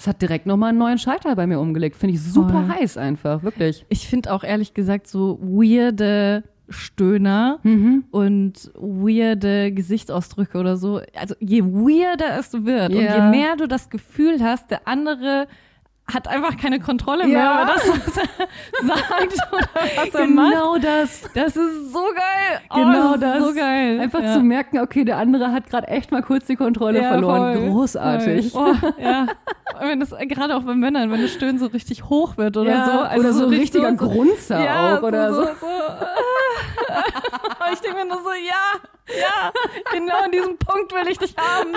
Es hat direkt nochmal einen neuen Schalter bei mir umgelegt. Finde ich super Voll. heiß einfach, wirklich. Ich finde auch ehrlich gesagt so weirde Stöhner Mhm. und weirde Gesichtsausdrücke oder so. Also je weirder es wird und Ja. je mehr du das Gefühl hast, der andere hat einfach keine Kontrolle mehr Ja. über das, was er sagt oder was er macht. Genau das. Das ist so geil. Oh, Genau das. Das. so geil. Einfach ja. zu merken, okay, der andere hat gerade echt mal kurz die Kontrolle Ja, verloren. voll, Großartig. Voll. Oh, ja. Wenn das gerade auch bei Männern, wenn das Stöhnen so richtig hoch wird oder so. Also oder so ein richtig richtiger Grunzer ja, auch oder so. so. ich denke mir nur so, ja, ja, genau an diesem Punkt will ich dich haben.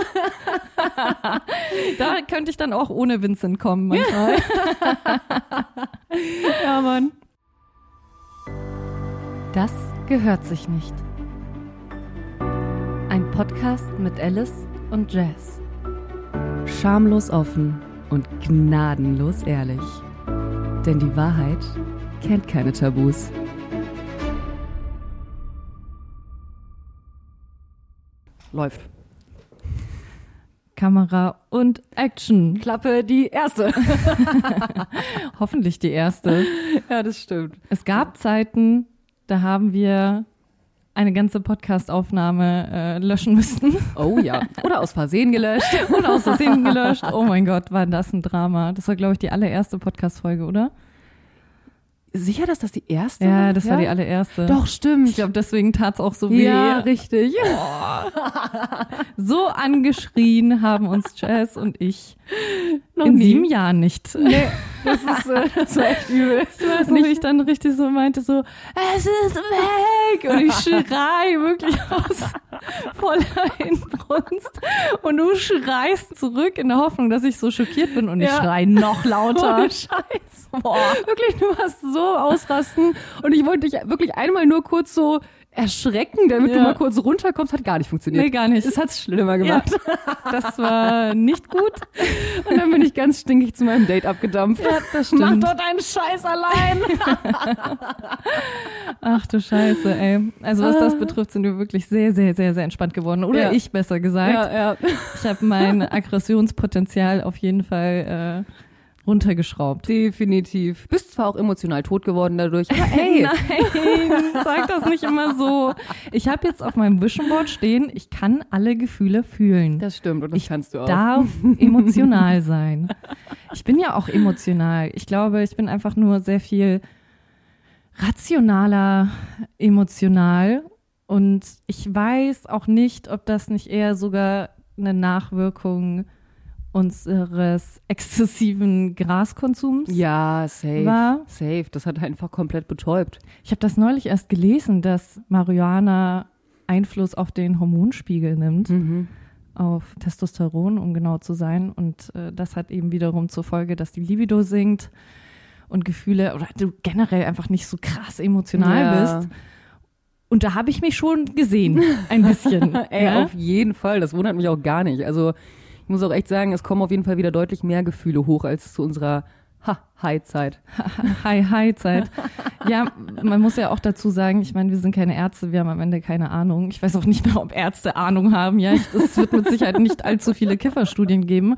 da könnte ich dann auch ohne Vincent kommen manchmal. ja, Mann. Das gehört sich nicht. Ein Podcast mit Alice und Jazz. Schamlos offen und gnadenlos ehrlich. Denn die Wahrheit kennt keine Tabus. Läuft. Kamera und Action. Klappe die erste. Hoffentlich die erste. ja, das stimmt. Es gab Zeiten, da haben wir eine ganze Podcast-Aufnahme äh, löschen müssen Oh ja. Oder aus Versehen gelöscht. und aus Versehen gelöscht. Oh mein Gott, war das ein Drama. Das war, glaube ich, die allererste Podcast-Folge, oder? Sicher, dass das die erste Ja, das war die allererste. Doch, stimmt. Ich glaube, deswegen tat's auch so weh. ja, richtig. So angeschrien haben uns Jazz und ich Noch in nie. sieben Jahren nicht. Nee, das, ist, äh, das war echt übel. Weiß noch, wie ich dann richtig so meinte, so, es ist weg! Und ich schrei wirklich aus voller Inbrunst. Und du schreist zurück in der Hoffnung, dass ich so schockiert bin und ich Ja. schrei noch lauter. Ohne Scheiß. Boah. Wirklich, du warst so ausrasten. Und ich wollte dich wirklich einmal nur kurz so erschrecken, damit du Ja. mal kurz runterkommst. Hat gar nicht funktioniert. Nee, gar nicht. Das hat's schlimmer Ja, gemacht. das war nicht gut. Und dann bin ich ganz stinkig zu meinem Date abgedampft. Ja, das Mach stimmt. doch deinen Scheiß allein. Ach du Scheiße, ey. Also was das betrifft, sind wir wirklich sehr, sehr, sehr, sehr entspannt geworden. Oder Ja. ich besser gesagt. ja, ja. Ich habe mein Aggressionspotenzial auf jeden Fall äh, runtergeschraubt. Definitiv. Bist zwar auch emotional tot geworden dadurch, aber ey. Nein, sag das nicht immer so. Ich habe jetzt auf meinem Vision Board stehen, ich kann alle Gefühle fühlen. Das stimmt und das Ich kannst du auch. darf emotional sein. Ich bin ja auch emotional. Ich glaube, ich bin einfach nur sehr viel rationaler emotional und ich weiß auch nicht, ob das nicht eher sogar eine Nachwirkung unseres exzessiven Graskonsums ja, safe. war. Safe. Das hat einfach komplett betäubt. Ich habe das neulich erst gelesen, dass Marihuana Einfluss auf den Hormonspiegel nimmt, Mhm. auf Testosteron, um genau zu sein. Und äh, das hat eben wiederum zur Folge, dass die Libido sinkt und Gefühle oder du generell einfach nicht so krass emotional Ja. bist. Und da habe ich mich schon gesehen, ein bisschen. Ey, ja? auf jeden Fall. Das wundert mich auch gar nicht. Also ich muss auch echt sagen, es kommen auf jeden Fall wieder deutlich mehr Gefühle hoch als zu unserer ha High-Zeit. Hi, hi, Zeit. Ja, man muss ja auch dazu sagen, ich meine, wir sind keine Ärzte, wir haben am Ende keine Ahnung. Ich weiß auch nicht mehr, ob Ärzte Ahnung haben. Ja, es wird mit Sicherheit nicht allzu viele Kifferstudien geben.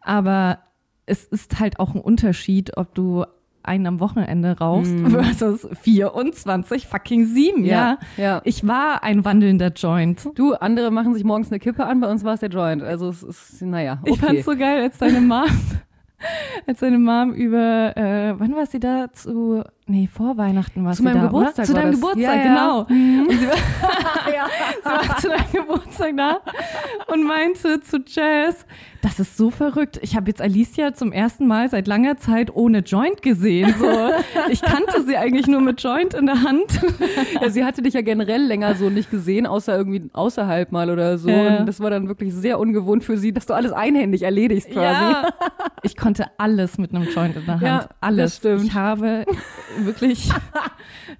Aber es ist halt auch ein Unterschied, ob du einen am Wochenende rauchst versus 24 fucking 7, ja. ja. Ich war ein wandelnder Joint. Du, andere machen sich morgens eine Kippe an, bei uns war es der Joint. Also es ist, naja, okay. Ich fand's so geil, als deine Mom, als deine Mom über, äh, wann war sie da? Zu, nee, vor Weihnachten war Zu meinem da, Geburtstag oder? Zu deinem. Geburtstag, Ja, ja. genau. Und sie war, sie war zu deinem Geburtstag da und meinte zu Jazz, das ist so verrückt. Ich habe jetzt Alicia zum ersten Mal seit langer Zeit ohne Joint gesehen. So, ich kannte sie eigentlich nur mit Joint in der Hand. ja, sie hatte dich ja generell länger so nicht gesehen, außer irgendwie außerhalb mal oder so. Ja. Und das war dann wirklich sehr ungewohnt für sie, dass du alles einhändig erledigst quasi. Ja. Ich konnte alles mit einem Joint in der Hand. Ja, alles. das stimmt. Ich habe wirklich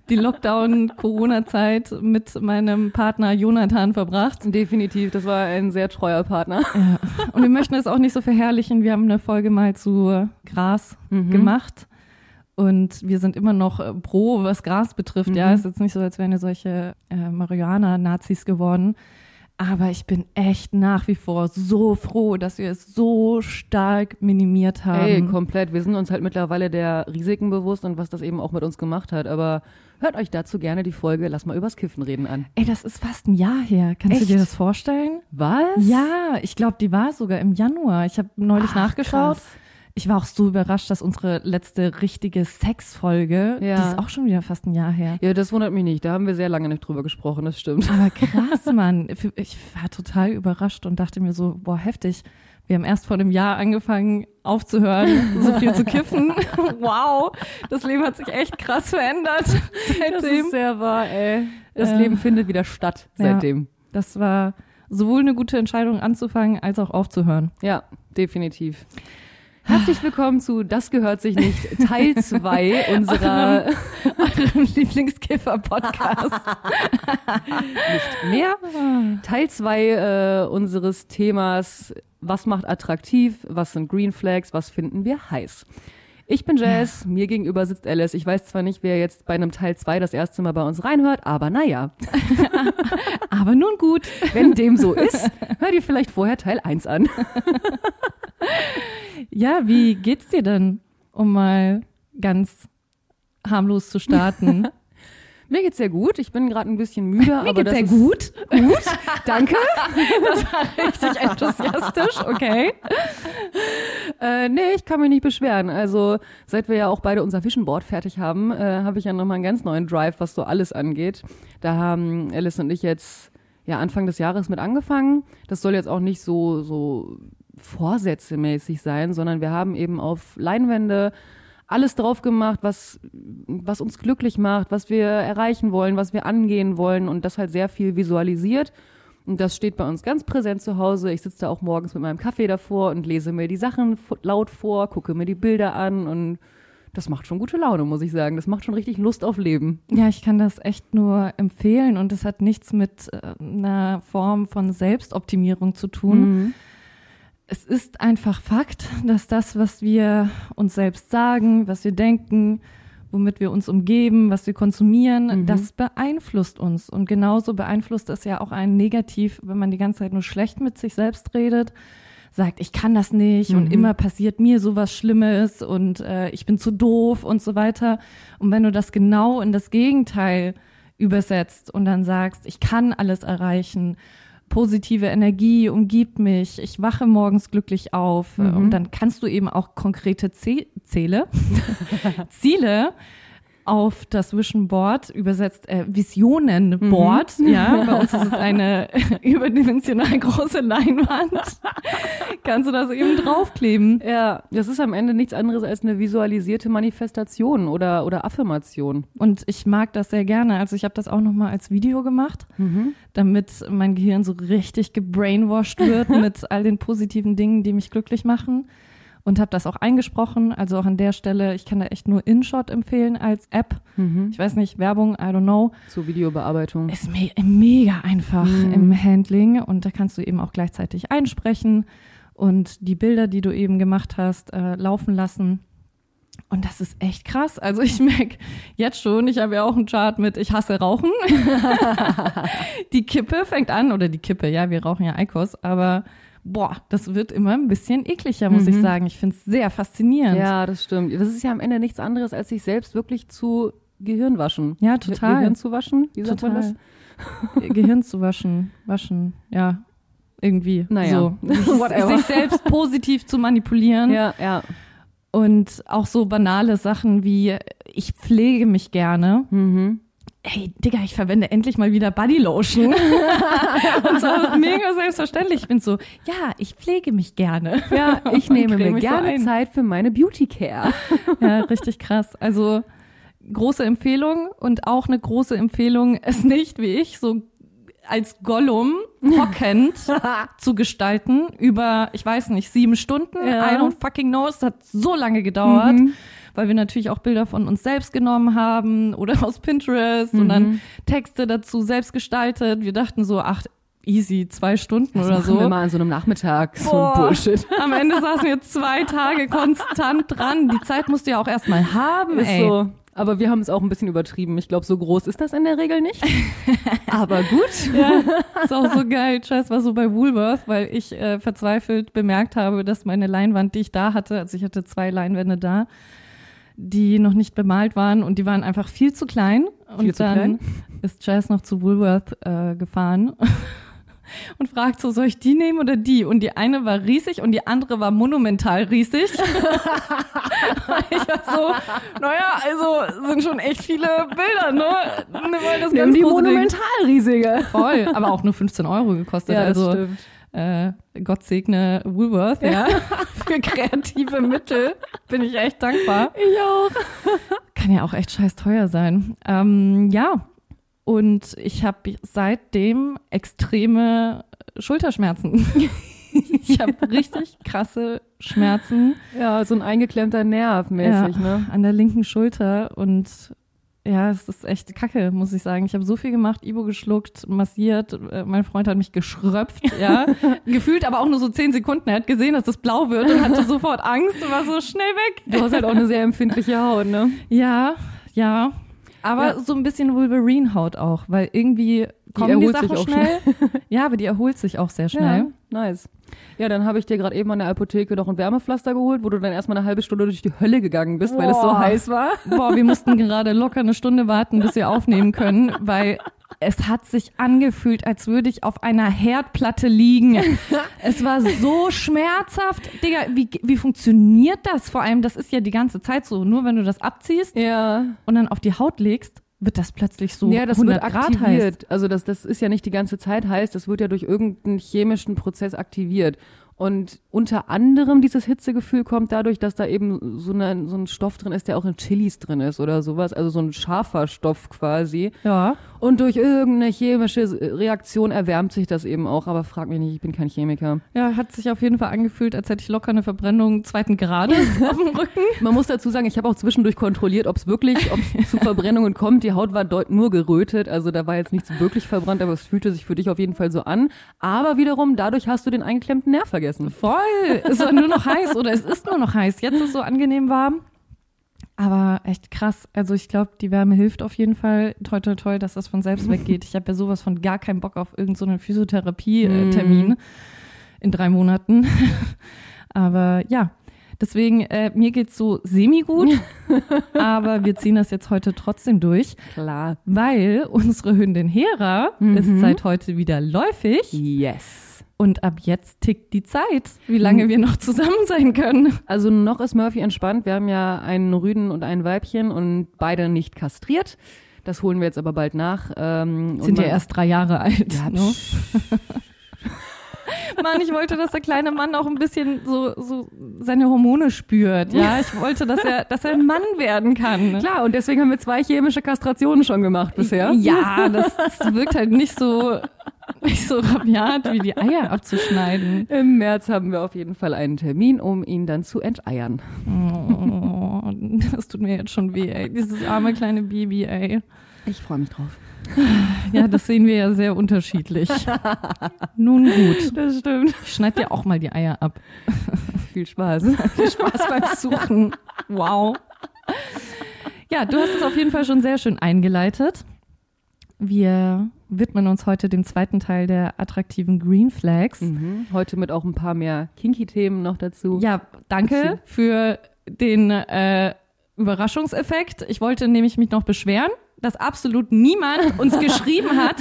die Lockdown-Corona-Zeit mit meinem Partner Jonathan verbracht. Definitiv, das war ein sehr treuer Partner. Ja. Und wir möchten es auch nicht so verherrlichen. Wir haben eine Folge mal zu Gras Mhm. gemacht. Und wir sind immer noch äh, pro, was Gras betrifft. Ja, Mhm. ist jetzt nicht so, als wären wir solche äh, Marihuana-Nazis geworden. Aber ich bin echt nach wie vor so froh, dass wir es so stark minimiert haben. Ey, komplett. Wir sind uns halt mittlerweile der Risiken bewusst und was das eben auch mit uns gemacht hat. Aber hört euch dazu gerne die Folge Lass mal übers Kiffen reden an. Ey, das ist fast ein Jahr her. Kannst Echt? du dir das vorstellen? Was? Ja, ich glaube, die war sogar im Januar. Ich habe neulich Ach, nachgeschaut. krass. Ich war auch so überrascht, dass unsere letzte richtige Sexfolge, Ja. die ist auch schon wieder fast ein Jahr her. Ja, das wundert mich nicht. Da haben wir sehr lange nicht drüber gesprochen, das stimmt. Aber krass, Mann. Ich war total überrascht und dachte mir so, boah, heftig. Wir haben erst vor einem Jahr angefangen aufzuhören, so viel zu kiffen. Wow, das Leben hat sich echt krass verändert Das seitdem. ist sehr wahr, ey. Das Äh, Leben findet wieder statt ja. seitdem. Das war sowohl eine gute Entscheidung anzufangen, als auch aufzuhören. Ja, definitiv. Herzlich willkommen zu Das gehört sich nicht, Teil 2 unserer Eurem Lieblingskiffer-Podcast. nicht mehr. Teil 2 äh, unseres Themas, was macht attraktiv, was sind Green Flags, was finden wir heiß. Ich bin Jazz, mir gegenüber sitzt Alice. Ich weiß zwar nicht, wer jetzt bei einem Teil 2 das erste Mal bei uns reinhört, aber naja, Aber nun gut. wenn dem so ist, hört ihr vielleicht vorher Teil 1 an. Ja, wie geht's dir denn, um mal ganz harmlos zu starten? Mir geht's sehr gut. Ich bin gerade ein bisschen müde, Mir aber geht's sehr gut. gut. Danke. Das war richtig enthusiastisch, okay. Äh, nee, ich kann mich nicht beschweren. Also, seit wir ja auch beide unser Vision Board fertig haben, äh, habe ich ja nochmal einen ganz neuen Drive, was so alles angeht. Da haben Alice und ich jetzt ja Anfang des Jahres mit angefangen. Das soll jetzt auch nicht so, so vorsätzemäßig sein, sondern wir haben eben auf Leinwände alles drauf gemacht, was, was uns glücklich macht, was wir erreichen wollen, was wir angehen wollen und das halt sehr viel visualisiert. Und das steht bei uns ganz präsent zu Hause. Ich sitze da auch morgens mit meinem Kaffee davor und lese mir die Sachen laut vor, gucke mir die Bilder an und das macht schon gute Laune, muss ich sagen. Das macht schon richtig Lust auf Leben. Ja, ich kann das echt nur empfehlen und es hat nichts mit äh, einer Form von Selbstoptimierung zu tun. Es ist einfach Fakt, dass das, was wir uns selbst sagen, was wir denken, womit wir uns umgeben, was wir konsumieren, Mhm. das beeinflusst uns. Und genauso beeinflusst es ja auch einen negativ, wenn man die ganze Zeit nur schlecht mit sich selbst redet, sagt, ich kann das nicht und Mhm. immer passiert mir sowas Schlimmes und äh, ich bin zu doof und so weiter. Und wenn du das genau in das Gegenteil übersetzt und dann sagst, ich kann alles erreichen, positive Energie umgibt mich, ich wache morgens glücklich auf Mhm. und dann kannst du eben auch konkrete Ziele, Ziele auf das Vision Board, übersetzt äh, Visionen Board, ja, bei uns ist es eine überdimensional große Leinwand, kannst du das eben draufkleben. Ja, das ist am Ende nichts anderes als eine visualisierte Manifestation oder, oder Affirmation. Und ich mag das sehr gerne. Also ich habe das auch nochmal als Video gemacht, damit mein Gehirn so richtig gebrainwashed wird mit all den positiven Dingen, die mich glücklich machen. Und habe das auch eingesprochen. Also auch an der Stelle, ich kann da echt nur InShot empfehlen als App. Ich weiß nicht, Werbung, I don't know. Zur Videobearbeitung. Ist me mega einfach Mhm. im Handling und da kannst du eben auch gleichzeitig einsprechen und die Bilder, die du eben gemacht hast, äh, laufen lassen. Und das ist echt krass. Also ich merke jetzt schon, ich habe ja auch einen Chart mit Ich hasse Rauchen. die Kippe fängt an, oder die Kippe, ja, wir rauchen ja Eikos, aber boah, das wird immer ein bisschen ekliger, muss ich Mhm. sagen. Ich finde es sehr faszinierend. Ja, das stimmt. Das ist ja am Ende nichts anderes, als sich selbst wirklich zu Gehirn waschen. Ja, total. Gehirn zu waschen? Wie sagt man das? Gehirn zu waschen, waschen, ja, irgendwie. Naja, so. sich, whatever. sich selbst positiv zu manipulieren Ja, ja. und auch so banale Sachen wie ich pflege mich gerne. Mhm. Hey, Digga, ich verwende endlich mal wieder Bodylotion. und so mega selbstverständlich. Ich bin so, ja, ich pflege mich gerne. Ja, ich nehme mir so gerne ein. Zeit für meine Beauty Care. Ja, richtig krass. Also große Empfehlung und auch eine große Empfehlung, es nicht wie ich so als Gollum hockend zu gestalten über, ich weiß nicht, sieben Stunden. Ja. I don't fucking know. Es hat so lange gedauert, Mhm. Weil wir natürlich auch Bilder von uns selbst genommen haben oder aus Pinterest und Mhm. dann Texte dazu selbst gestaltet. Wir dachten so, ach, easy, zwei Stunden oder machen so. wir mal an so einem Nachmittag. So Boah. ein Bullshit. Am Ende saßen wir zwei Tage konstant dran. Die Zeit musst du ja auch erstmal haben, Ist ey. so. Aber wir haben es auch ein bisschen übertrieben. Ich glaube, so groß ist das in der Regel nicht. Aber gut. Ja, ist auch so geil. Scheiß war so bei Woolworth, weil ich äh, verzweifelt bemerkt habe, dass meine Leinwand, die ich da hatte, also ich hatte zwei Leinwände da, die noch nicht bemalt waren und die waren einfach viel zu klein. Viel und zu dann klein? ist Jazz noch zu Woolworth äh, gefahren und fragt so, soll ich die nehmen oder die? Und die eine war riesig und die andere war monumental riesig. ich war so, naja, also sind schon echt viele Bilder, ne? Weil das Nimm ganz die große Ding- monumentalriesige. Voll, aber auch nur 15 Euro gekostet. Ja, also stimmt. Äh, Gott segne Woolworth, ja. Für kreative Mittel bin ich echt dankbar. Ich auch. Kann ja auch echt scheiß teuer sein. Ähm, ja, und ich habe seitdem extreme Schulterschmerzen. ich habe richtig krasse Schmerzen Ja, so ein eingeklemmter Nerv mäßig, ja, ne? an der linken Schulter und ja, es ist echt kacke, muss ich sagen. Ich habe so viel gemacht, Ibo geschluckt, massiert, äh, mein Freund hat mich geschröpft, ja. Gefühlt aber auch nur so zehn Sekunden. Er hat gesehen, dass das blau wird und hatte sofort Angst und war so schnell weg. Du hast halt auch eine sehr empfindliche Haut, ne? Ja, ja. Aber Ja. so ein bisschen Wolverine-Haut auch, weil irgendwie kommen die, sich Sachen auch schnell. ja, aber die erholt sich auch sehr schnell. Ja, nice. Ja, dann habe ich dir gerade eben an der Apotheke noch ein Wärmepflaster geholt, wo du dann erstmal eine halbe Stunde durch die Hölle gegangen bist, weil es so Boah. heiß war. Boah, wir mussten gerade locker eine Stunde warten, bis wir aufnehmen können, weil es hat sich angefühlt, als würde ich auf einer Herdplatte liegen. Es war so schmerzhaft. Digga, wie, wie funktioniert das? Vor allem, das ist ja die ganze Zeit so. Nur wenn du das abziehst Ja. und dann auf die Haut legst, wird das plötzlich so ja, das 100 wird Grad heiß. aktiviert. Also das, das ist ja nicht die ganze Zeit heiß, das wird ja durch irgendeinen chemischen Prozess aktiviert. Und unter anderem dieses Hitzegefühl kommt dadurch, dass da eben so, eine, so ein Stoff drin ist, der auch in Chilis drin ist oder sowas. Also so ein scharfer Stoff quasi. Ja. Und durch irgendeine chemische Reaktion erwärmt sich das eben auch. Aber frag mich nicht, ich bin kein Chemiker. Ja, hat sich auf jeden Fall angefühlt, als hätte ich locker eine Verbrennung zweiten Grades auf dem Rücken. Man muss dazu sagen, ich habe auch zwischendurch kontrolliert, ob es wirklich, ob es zu Verbrennungen kommt. Die Haut war deut nur gerötet, also da war jetzt nichts wirklich verbrannt, aber es fühlte sich für dich auf jeden Fall so an. Aber wiederum, dadurch hast du den eingeklemmten Nerv vergessen. Voll. Es war nur noch heiß oder es ist nur noch heiß. Jetzt ist es so angenehm warm. Aber echt krass. Also ich glaube, die Wärme hilft auf jeden Fall. Toi, toi, toi, dass das von selbst weggeht. Ich habe ja sowas von gar keinen Bock auf irgendeinen so Physiotherapie-Termin in drei Monaten. Aber ja, deswegen, äh, mir geht's so semi-gut. aber wir ziehen das jetzt heute trotzdem durch, Klar. weil unsere Hündin Hera ist seit heute wieder läufig. Yes. Und ab jetzt tickt die Zeit, wie lange wir noch zusammen sein können. Also noch ist Murphy entspannt. Wir haben ja einen Rüden und ein Weibchen und beide nicht kastriert. Das holen wir jetzt aber bald nach. Ähm, Sind ja erst drei Jahre alt. Ja, ne? Mann, ich wollte, dass der kleine Mann auch ein bisschen so, so seine Hormone spürt. Ja, ich wollte, dass er, dass er ein Mann werden kann. Klar, und deswegen haben wir zwei chemische Kastrationen schon gemacht bisher. Ja, das, das wirkt halt nicht so, nicht so rabiat, wie die Eier abzuschneiden. Im März haben wir auf jeden Fall einen Termin, um ihn dann zu enteiern. Oh, das tut mir jetzt schon weh, ey. Dieses arme kleine Baby, ey. Ich freue mich drauf. Ja, das sehen wir ja sehr unterschiedlich. Nun gut. Das stimmt. Ich schneid dir auch mal die Eier ab. Viel Spaß. Viel Spaß beim Suchen. Wow. Ja, du hast es auf jeden Fall schon sehr schön eingeleitet. Wir widmen uns heute dem zweiten Teil der attraktiven Green Flags. Mhm. Heute mit auch ein paar mehr Kinky-Themen noch dazu. Ja, danke für den äh, Überraschungseffekt. Ich wollte nämlich mich noch beschweren, dass absolut niemand uns geschrieben hat.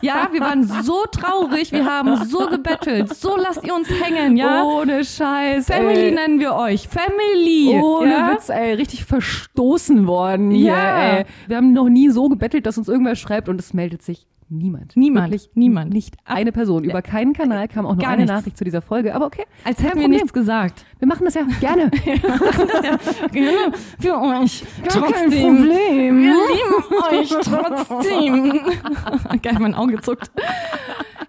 Ja, wir waren so traurig, wir haben so gebettelt. So lasst ihr uns hängen, ja? Ohne Scheiß. Family ey. nennen wir euch. Family. Ohne ja? Witz, ey, richtig verstoßen worden. Hier, Ja. ey. Wir haben noch nie so gebettelt, dass uns irgendwer schreibt und es meldet sich niemand. Niemand. Wirklich Niemand. Nicht eine Person. Über keinen Kanal kam auch nur Gar eine nichts. Nachricht zu dieser Folge. Aber okay, Als kein hätten wir nichts gesagt. Wir machen das ja gerne. Gerne für euch. Gar kein trotzdem. Problem. Wir lieben euch trotzdem. Geil, mein Auge zuckt.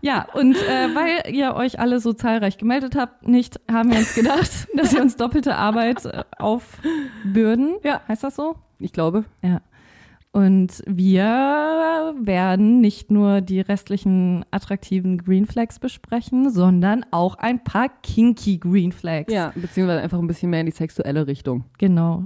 Ja, und äh, weil ihr euch alle so zahlreich gemeldet habt, nicht, haben wir uns gedacht, dass wir uns doppelte Arbeit äh, aufbürden. Ja. Heißt das so? Ich glaube. Ja. Und wir werden nicht nur die restlichen attraktiven Green Flags besprechen, sondern auch ein paar kinky Green Flags. Ja, beziehungsweise einfach ein bisschen mehr in die sexuelle Richtung. Genau.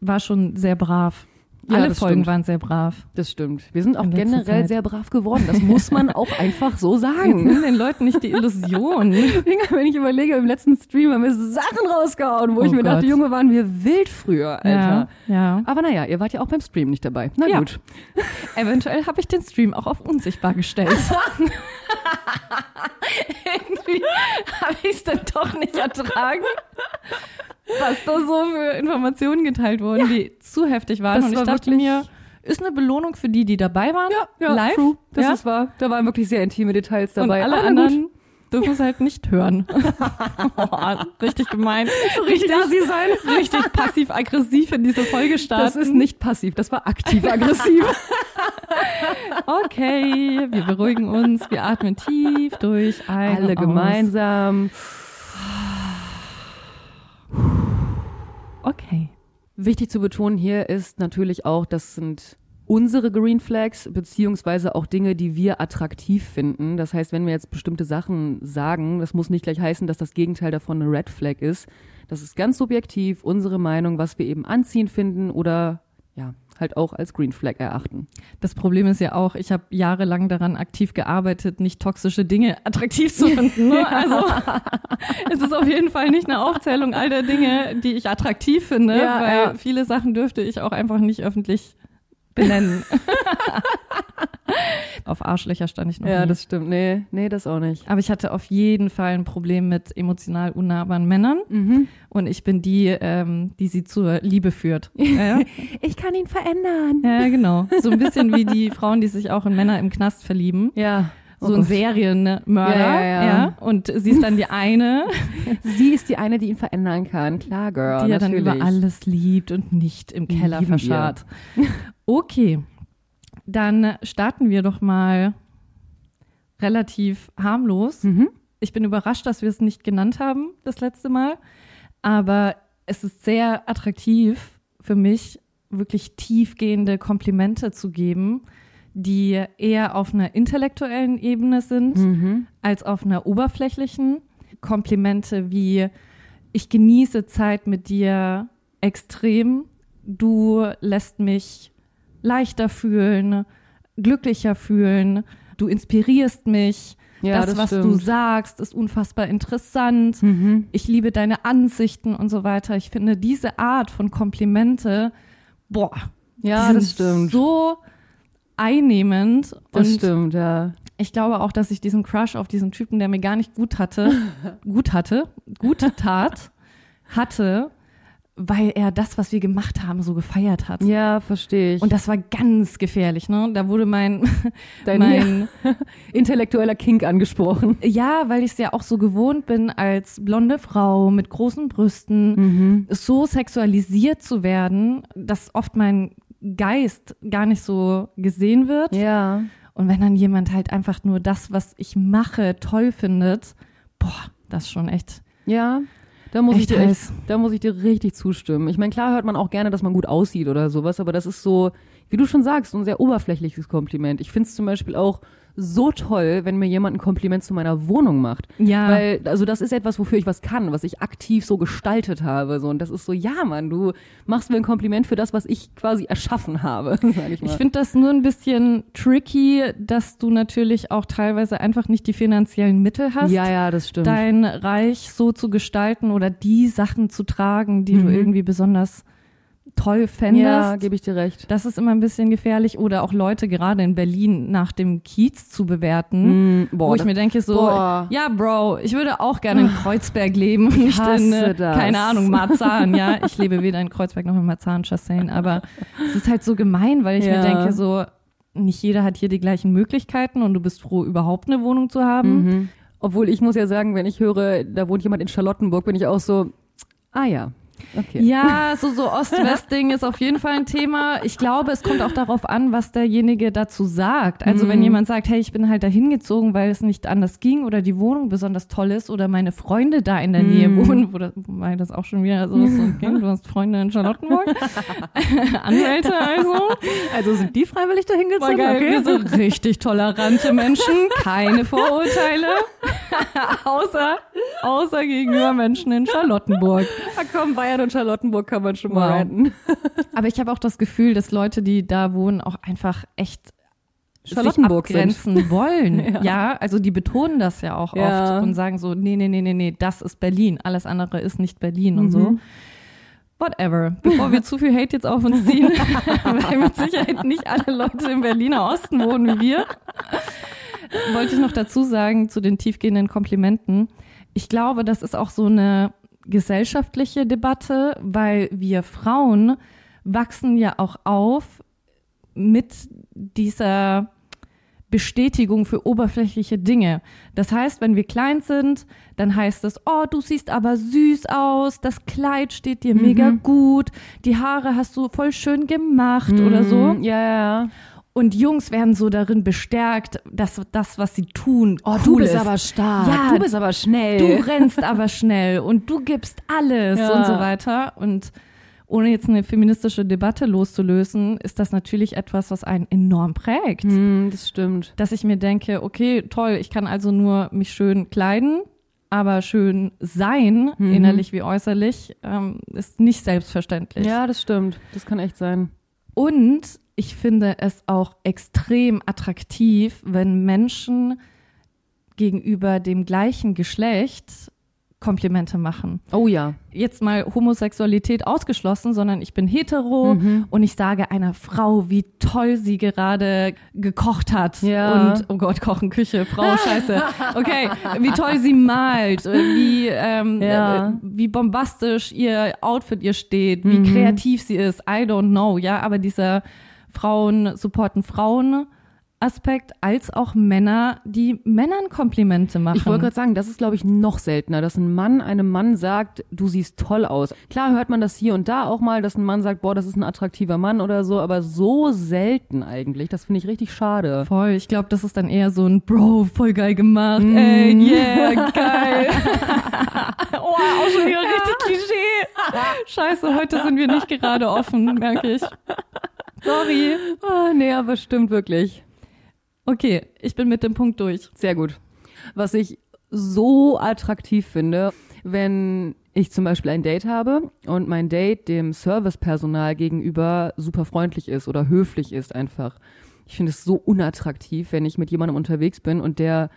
War schon sehr brav. Ja, Alle Folgen stimmt. waren sehr brav. Das stimmt. Wir sind auch generell Zeit. sehr brav geworden. Das muss man auch einfach so sagen. nimm den Leuten nicht die Illusion. Wenn ich überlege, im letzten Stream haben wir Sachen rausgehauen, wo Oh ich mir dachte, Gott. Junge, waren wir wild früher, Alter. ja, ja. Aber naja, ihr wart ja auch beim Stream nicht dabei. Na Ja. gut. Eventuell habe ich den Stream auch auf unsichtbar gestellt. Irgendwie habe ich es dann doch nicht ertragen, was da so für Informationen geteilt wurden, die zu heftig waren. Das Und ich war dachte wirklich- mir, ist eine Belohnung für die, die dabei waren, live. True. Das ja? ist wahr. Da waren wirklich sehr intime Details Und dabei. alle Aber na gut. Dürfen es halt nicht hören. oh, richtig gemein. richtig assi sein. richtig passiv-aggressiv in diese Folge starten. Das ist nicht passiv, das war aktiv-aggressiv. Okay, wir beruhigen uns, wir atmen tief durch, ein Alle gemeinsam. Okay. Wichtig zu betonen hier ist natürlich auch, das sind unsere Green Flags, beziehungsweise auch Dinge, die wir attraktiv finden. Das heißt, wenn wir jetzt bestimmte Sachen sagen, das muss nicht gleich heißen, dass das Gegenteil davon eine Red Flag ist. Das ist ganz subjektiv unsere Meinung, was wir eben anziehen finden oder ja, halt auch als Green Flag erachten. Das Problem ist ja auch, ich habe jahrelang daran aktiv gearbeitet, nicht toxische Dinge attraktiv zu finden. Ne? Also es ist auf jeden Fall nicht eine Aufzählung all der Dinge, die ich attraktiv finde, Ja, weil ja. viele Sachen dürfte ich auch einfach nicht öffentlich benennen. auf Arschlöcher stand ich noch Ja, nie. das stimmt. Nee, nee, das auch nicht. Aber ich hatte auf jeden Fall ein Problem mit emotional unnahbaren Männern Mhm. und ich bin die, ähm, die sie zur Liebe führt. Ja, Ich kann ihn verändern. ja, genau. So ein bisschen wie die Frauen, die sich auch in Männer im Knast verlieben. Ja. Oh so ein Gott. Serienmörder, Ja, ja, ja. Und sie ist dann die eine, Sie ist die eine, die ihn verändern kann. Klar, Girl. die er dann natürlich. über alles liebt und nicht im Keller Lieben wir. verscharrt. Okay, dann starten wir doch mal relativ harmlos. Mhm. Ich bin überrascht, dass wir es nicht genannt haben das letzte Mal, aber es ist sehr attraktiv für mich, wirklich tiefgehende Komplimente zu geben, die eher auf einer intellektuellen Ebene sind Mhm. als auf einer oberflächlichen. Komplimente wie ich genieße Zeit mit dir extrem, du lässt mich leichter fühlen, glücklicher fühlen, du inspirierst mich, Ja, das, das was du stimmt. sagst, ist unfassbar interessant, Mhm. ich liebe deine Ansichten und so weiter. Ich finde diese Art von Komplimente, boah, Ja, das stimmt. so einnehmend Das und stimmt, ja. ich glaube auch, dass ich diesen Crush auf diesen Typen, der mir gar nicht gut hatte, gut hatte, gut tat, hatte, weil er das, was wir gemacht haben, so gefeiert hat. Ja, verstehe ich. Und das war ganz gefährlich, ne? Da wurde mein, Dein mein, intellektueller Kink angesprochen. ja, weil ich es ja auch so gewohnt bin, als blonde Frau mit großen Brüsten Mhm. so sexualisiert zu werden, dass oft mein Geist gar nicht so gesehen wird. Ja. Und wenn dann jemand halt einfach nur das, was ich mache, toll findet, boah, das ist schon echt. Ja. Da muss ich dir echt, da muss ich dir richtig zustimmen. Ich meine, klar hört man auch gerne, dass man gut aussieht oder sowas, aber das ist so, wie du schon sagst, ein sehr oberflächliches Kompliment. Ich finde es zum Beispiel auch so toll, wenn mir jemand ein Kompliment zu meiner Wohnung macht. Ja. Weil, also das ist etwas, wofür ich was kann, was ich aktiv so gestaltet habe. So. Und das ist so, ja, Mann, du machst mir ein Kompliment für das, was ich quasi erschaffen habe, sag ich mal. Ich finde das nur ein bisschen tricky, dass du natürlich auch teilweise einfach nicht die finanziellen Mittel hast, ja, ja, das stimmt. dein Reich so zu gestalten oder die Sachen zu tragen, die Mhm. du irgendwie besonders toll fändest. ja, gebe ich dir recht. das ist immer ein bisschen gefährlich. Oder auch Leute gerade in Berlin nach dem Kiez zu bewerten. Mm, boah, wo ich mir denke so, boah. ja, Bro, ich würde auch gerne in Kreuzberg leben und nicht in, äh, das. keine Ahnung, Marzahn, ja. Ich lebe weder in Kreuzberg noch in Marzahn, Chassain, aber es ist halt so gemein, weil ich mir Ja. denke so, nicht jeder hat hier die gleichen Möglichkeiten und du bist froh, überhaupt eine Wohnung zu haben. Mhm. Obwohl ich muss ja sagen, wenn ich höre, da wohnt jemand in Charlottenburg, bin ich auch so, ah ja, okay. Ja, so, so Ost-West-Ding ist auf jeden Fall ein Thema. Ich glaube, es kommt auch darauf an, was derjenige dazu sagt. Also wenn jemand sagt, hey, ich bin halt da hingezogen, weil es nicht anders ging oder die Wohnung besonders toll ist oder meine Freunde da in der Nähe wohnen, wo das, wobei das auch schon wieder so ist, okay, du hast Freunde in Charlottenburg, Anwälte also. Also sind die freiwillig dahin Voll gezogen? geil, Okay. wir sind richtig tolerante Menschen, keine Vorurteile, außer außer gegenüber Menschen in Charlottenburg. Ah, komm, Bayern und Charlottenburg kann man schon mal Wow. ranten. Aber ich habe auch das Gefühl, dass Leute, die da wohnen, auch einfach echt Charlottenburg sich sind. abgrenzen wollen. Ja. ja. also die betonen das ja auch Ja. oft und sagen so, nee, nee, nee, nee, nee, das ist Berlin. Alles andere ist nicht Berlin und so. Mhm. Whatever. Bevor wir zu viel Hate jetzt auf uns ziehen, weil mit Sicherheit nicht alle Leute im Berliner Osten wohnen wie wir, wollte ich noch dazu sagen zu den tiefgehenden Komplimenten. Ich glaube, das ist auch so eine gesellschaftliche Debatte, weil wir Frauen wachsen ja auch auf mit dieser Bestätigung für oberflächliche Dinge. Das heißt, wenn wir klein sind, dann heißt es, oh, du siehst aber süß aus, das Kleid steht dir mega gut, die Haare hast du voll schön gemacht oder so. Mhm. Ja, ja, ja. Und Jungs werden so darin bestärkt, dass das, was sie tun, Oh, cool du bist ist. aber stark. Ja, du bist aber schnell. Du rennst aber schnell und du gibst alles Ja. und so weiter. Und ohne jetzt eine feministische Debatte loszulösen, ist das natürlich etwas, was einen enorm prägt. Hm, das stimmt. Dass ich mir denke, okay, toll, ich kann also nur mich schön kleiden, aber schön sein, Mhm. innerlich wie äußerlich, ähm, ist nicht selbstverständlich. Ja, das stimmt. Das kann echt sein. Und ich finde es auch extrem attraktiv, wenn Menschen gegenüber dem gleichen Geschlecht Komplimente machen. Oh ja. Jetzt mal Homosexualität ausgeschlossen, sondern ich bin hetero Mhm. und ich sage einer Frau, wie toll sie gerade gekocht hat. Ja. Und, oh Gott, Kochen, Küche, Frau, scheiße. Okay, wie toll sie malt, wie, ähm, Ja. äh, wie bombastisch ihr Outfit ihr steht, wie Mhm. kreativ sie ist, I don't know, ja, aber dieser Frauen supporten Frauen Aspekt, als auch Männer, die Männern Komplimente machen. Ich wollte gerade sagen, das ist, glaube ich, noch seltener, dass ein Mann einem Mann sagt, du siehst toll aus. Klar hört man das hier und da auch mal, dass ein Mann sagt, boah, das ist ein attraktiver Mann oder so, aber so selten eigentlich. Das finde ich richtig schade. Voll, ich glaube, das ist dann eher so ein Bro, voll geil gemacht, Mhm. ey, yeah, geil. oh, auch schon wieder richtig Klischee. Scheiße, heute sind wir nicht gerade offen, merke ich. Sorry. Ah, nee, aber stimmt wirklich. Okay, ich bin mit dem Punkt durch. Sehr gut. Was ich so attraktiv finde, wenn ich zum Beispiel ein Date habe und mein Date dem Servicepersonal gegenüber super freundlich ist oder höflich ist einfach. Ich finde es so unattraktiv, wenn ich mit jemandem unterwegs bin und der,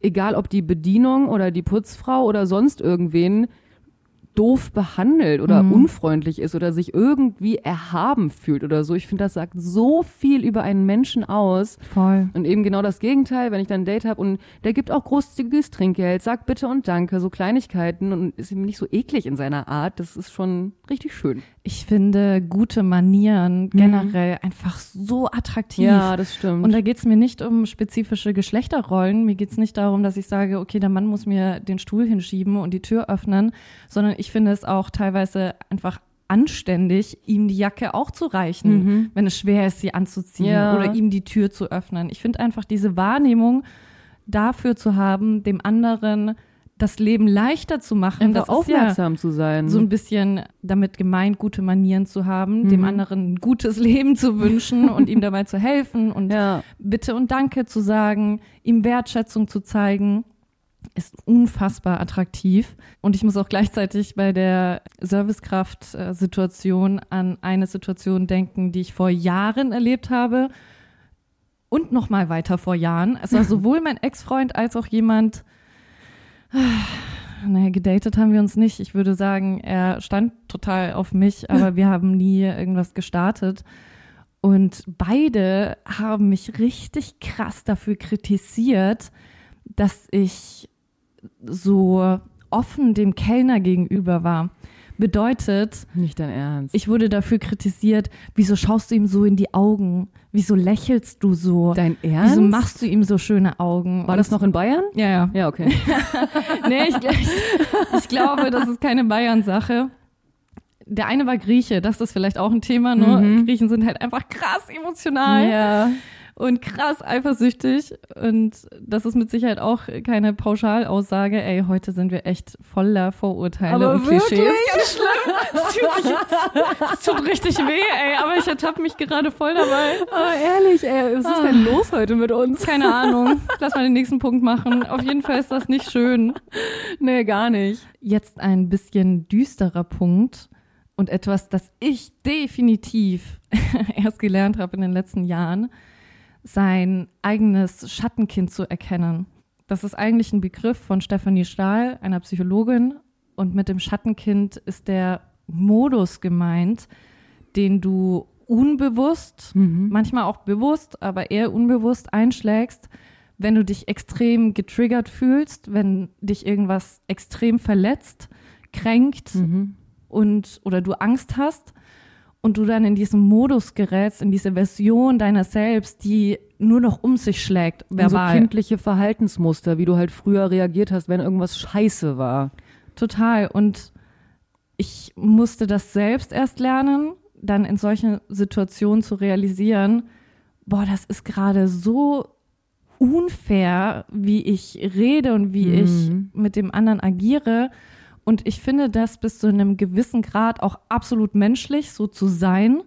egal ob die Bedienung oder die Putzfrau oder sonst irgendwen, doof behandelt oder unfreundlich ist oder sich irgendwie erhaben fühlt oder so. Ich finde, das sagt so viel über einen Menschen aus. Voll. Und eben genau das Gegenteil, wenn ich dann ein Date habe und der gibt auch großzügiges Trinkgeld, sagt bitte und danke, so Kleinigkeiten und ist eben nicht so eklig in seiner Art, das ist schon richtig schön. Ich finde gute Manieren generell einfach so attraktiv. Ja, das stimmt. Und da geht's mir nicht um spezifische Geschlechterrollen. Mir geht's nicht darum, dass ich sage, okay, der Mann muss mir den Stuhl hinschieben und die Tür öffnen, sondern ich finde es auch teilweise einfach anständig, ihm die Jacke auch zu reichen, wenn es schwer ist, sie anzuziehen Ja. oder ihm die Tür zu öffnen. Ich finde einfach diese Wahrnehmung dafür zu haben, dem anderen das Leben leichter zu machen. einfach das ist ja aufmerksam zu sein. so ein bisschen damit gemeint, gute Manieren zu haben, dem anderen ein gutes Leben zu wünschen und ihm dabei zu helfen und ja. Bitte und Danke zu sagen, ihm Wertschätzung zu zeigen, ist unfassbar attraktiv. Und ich muss auch gleichzeitig bei der Servicekraft-Situation an eine Situation denken, die ich vor Jahren erlebt habe und noch mal weiter vor Jahren. Es war sowohl mein Ex-Freund als auch jemand, naja, gedatet haben wir uns nicht. Ich würde sagen, er stand total auf mich, aber wir haben nie irgendwas gestartet. Und beide haben mich richtig krass dafür kritisiert, dass ich so offen dem Kellner gegenüber war. Bedeutet, Nicht dein Ernst. ich wurde dafür kritisiert, wieso schaust du ihm so in die Augen? Wieso lächelst du so? dein Ernst? Wieso machst du ihm so schöne Augen? War das noch in Bayern? Ja, ja. Ja, okay. Nee, ich, ich, ich glaube, das ist keine Bayern-Sache. Der eine war Grieche, das ist vielleicht auch ein Thema, ne? Griechen sind halt einfach krass emotional ja. Und krass eifersüchtig. Und das ist mit Sicherheit auch keine Pauschalaussage. Ey, heute sind wir echt voller Vorurteile und Klischees. Ganz schlimm. Es fühlt, sich, es es tut richtig weh, ey, aber ich ertappe mich gerade voll dabei. Oh, ehrlich, ey, was ist denn los heute mit uns? Keine Ahnung. Lass mal den nächsten Punkt machen. Auf jeden Fall ist das nicht schön. Nee, gar nicht. Jetzt ein bisschen düsterer Punkt und etwas, das ich definitiv erst gelernt habe in den letzten Jahren, sein eigenes Schattenkind zu erkennen. Das ist eigentlich ein Begriff von Stephanie Stahl, einer Psychologin. Und mit dem Schattenkind ist der Modus gemeint, den du unbewusst, Mhm. manchmal auch bewusst, aber eher unbewusst einschlägst, wenn du dich extrem getriggert fühlst, wenn dich irgendwas extrem verletzt, kränkt Mhm. und oder du Angst hast und du dann in diesen Modus gerätst, in diese Version deiner selbst, die nur noch um sich schlägt, In so verbal. kindliche Verhaltensmuster, wie du halt früher reagiert hast, wenn irgendwas scheiße war. Total. Und ich musste das selbst erst lernen, dann in solchen Situationen zu realisieren, boah, das ist gerade so unfair, wie ich rede und wie ich Mhm. mit dem anderen agiere. Und ich finde das bis zu einem gewissen Grad auch absolut menschlich, so zu sein.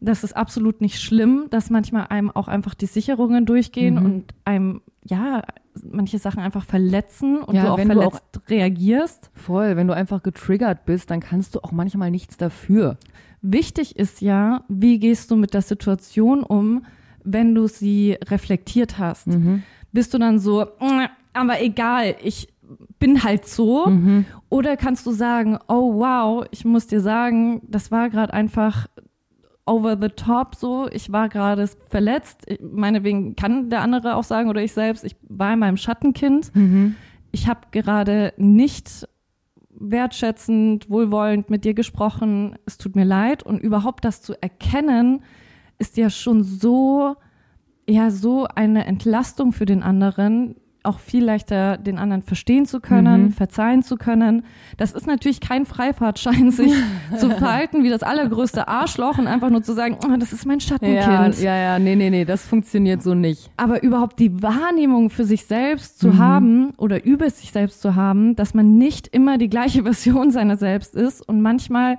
Das ist absolut nicht schlimm, dass manchmal einem auch einfach die Sicherungen durchgehen Mhm. und einem, ja, manche Sachen einfach verletzen und Ja, du auch wenn du auch- verletzt reagierst. Voll, wenn du einfach getriggert bist, dann kannst du auch manchmal nichts dafür. Wichtig ist ja, wie gehst du mit der Situation um, wenn du sie reflektiert hast. Mhm. Bist du dann so, "Mm, aber egal, ich bin halt so? Mhm. Oder kannst du sagen, oh wow, ich muss dir sagen, das war gerade einfach over the top so, ich war gerade verletzt. Ich- Meinetwegen kann der andere auch sagen oder ich selbst, ich war in meinem Schattenkind. Mhm. Ich habe gerade nicht wertschätzend, wohlwollend mit dir gesprochen. Es tut mir leid. Und überhaupt das zu erkennen, ist ja schon so, ja, so eine Entlastung für den anderen, auch viel leichter den anderen verstehen zu können, Mhm. verzeihen zu können. Das ist natürlich kein Freifahrtschein, sich zu verhalten wie das allergrößte Arschloch und einfach nur zu sagen, oh, das ist mein Schattenkind. Ja, ja, ja, nee, nee, nee, das funktioniert so nicht. Aber überhaupt die Wahrnehmung für sich selbst zu Mhm. haben oder über sich selbst zu haben, dass man nicht immer die gleiche Version seiner selbst ist und manchmal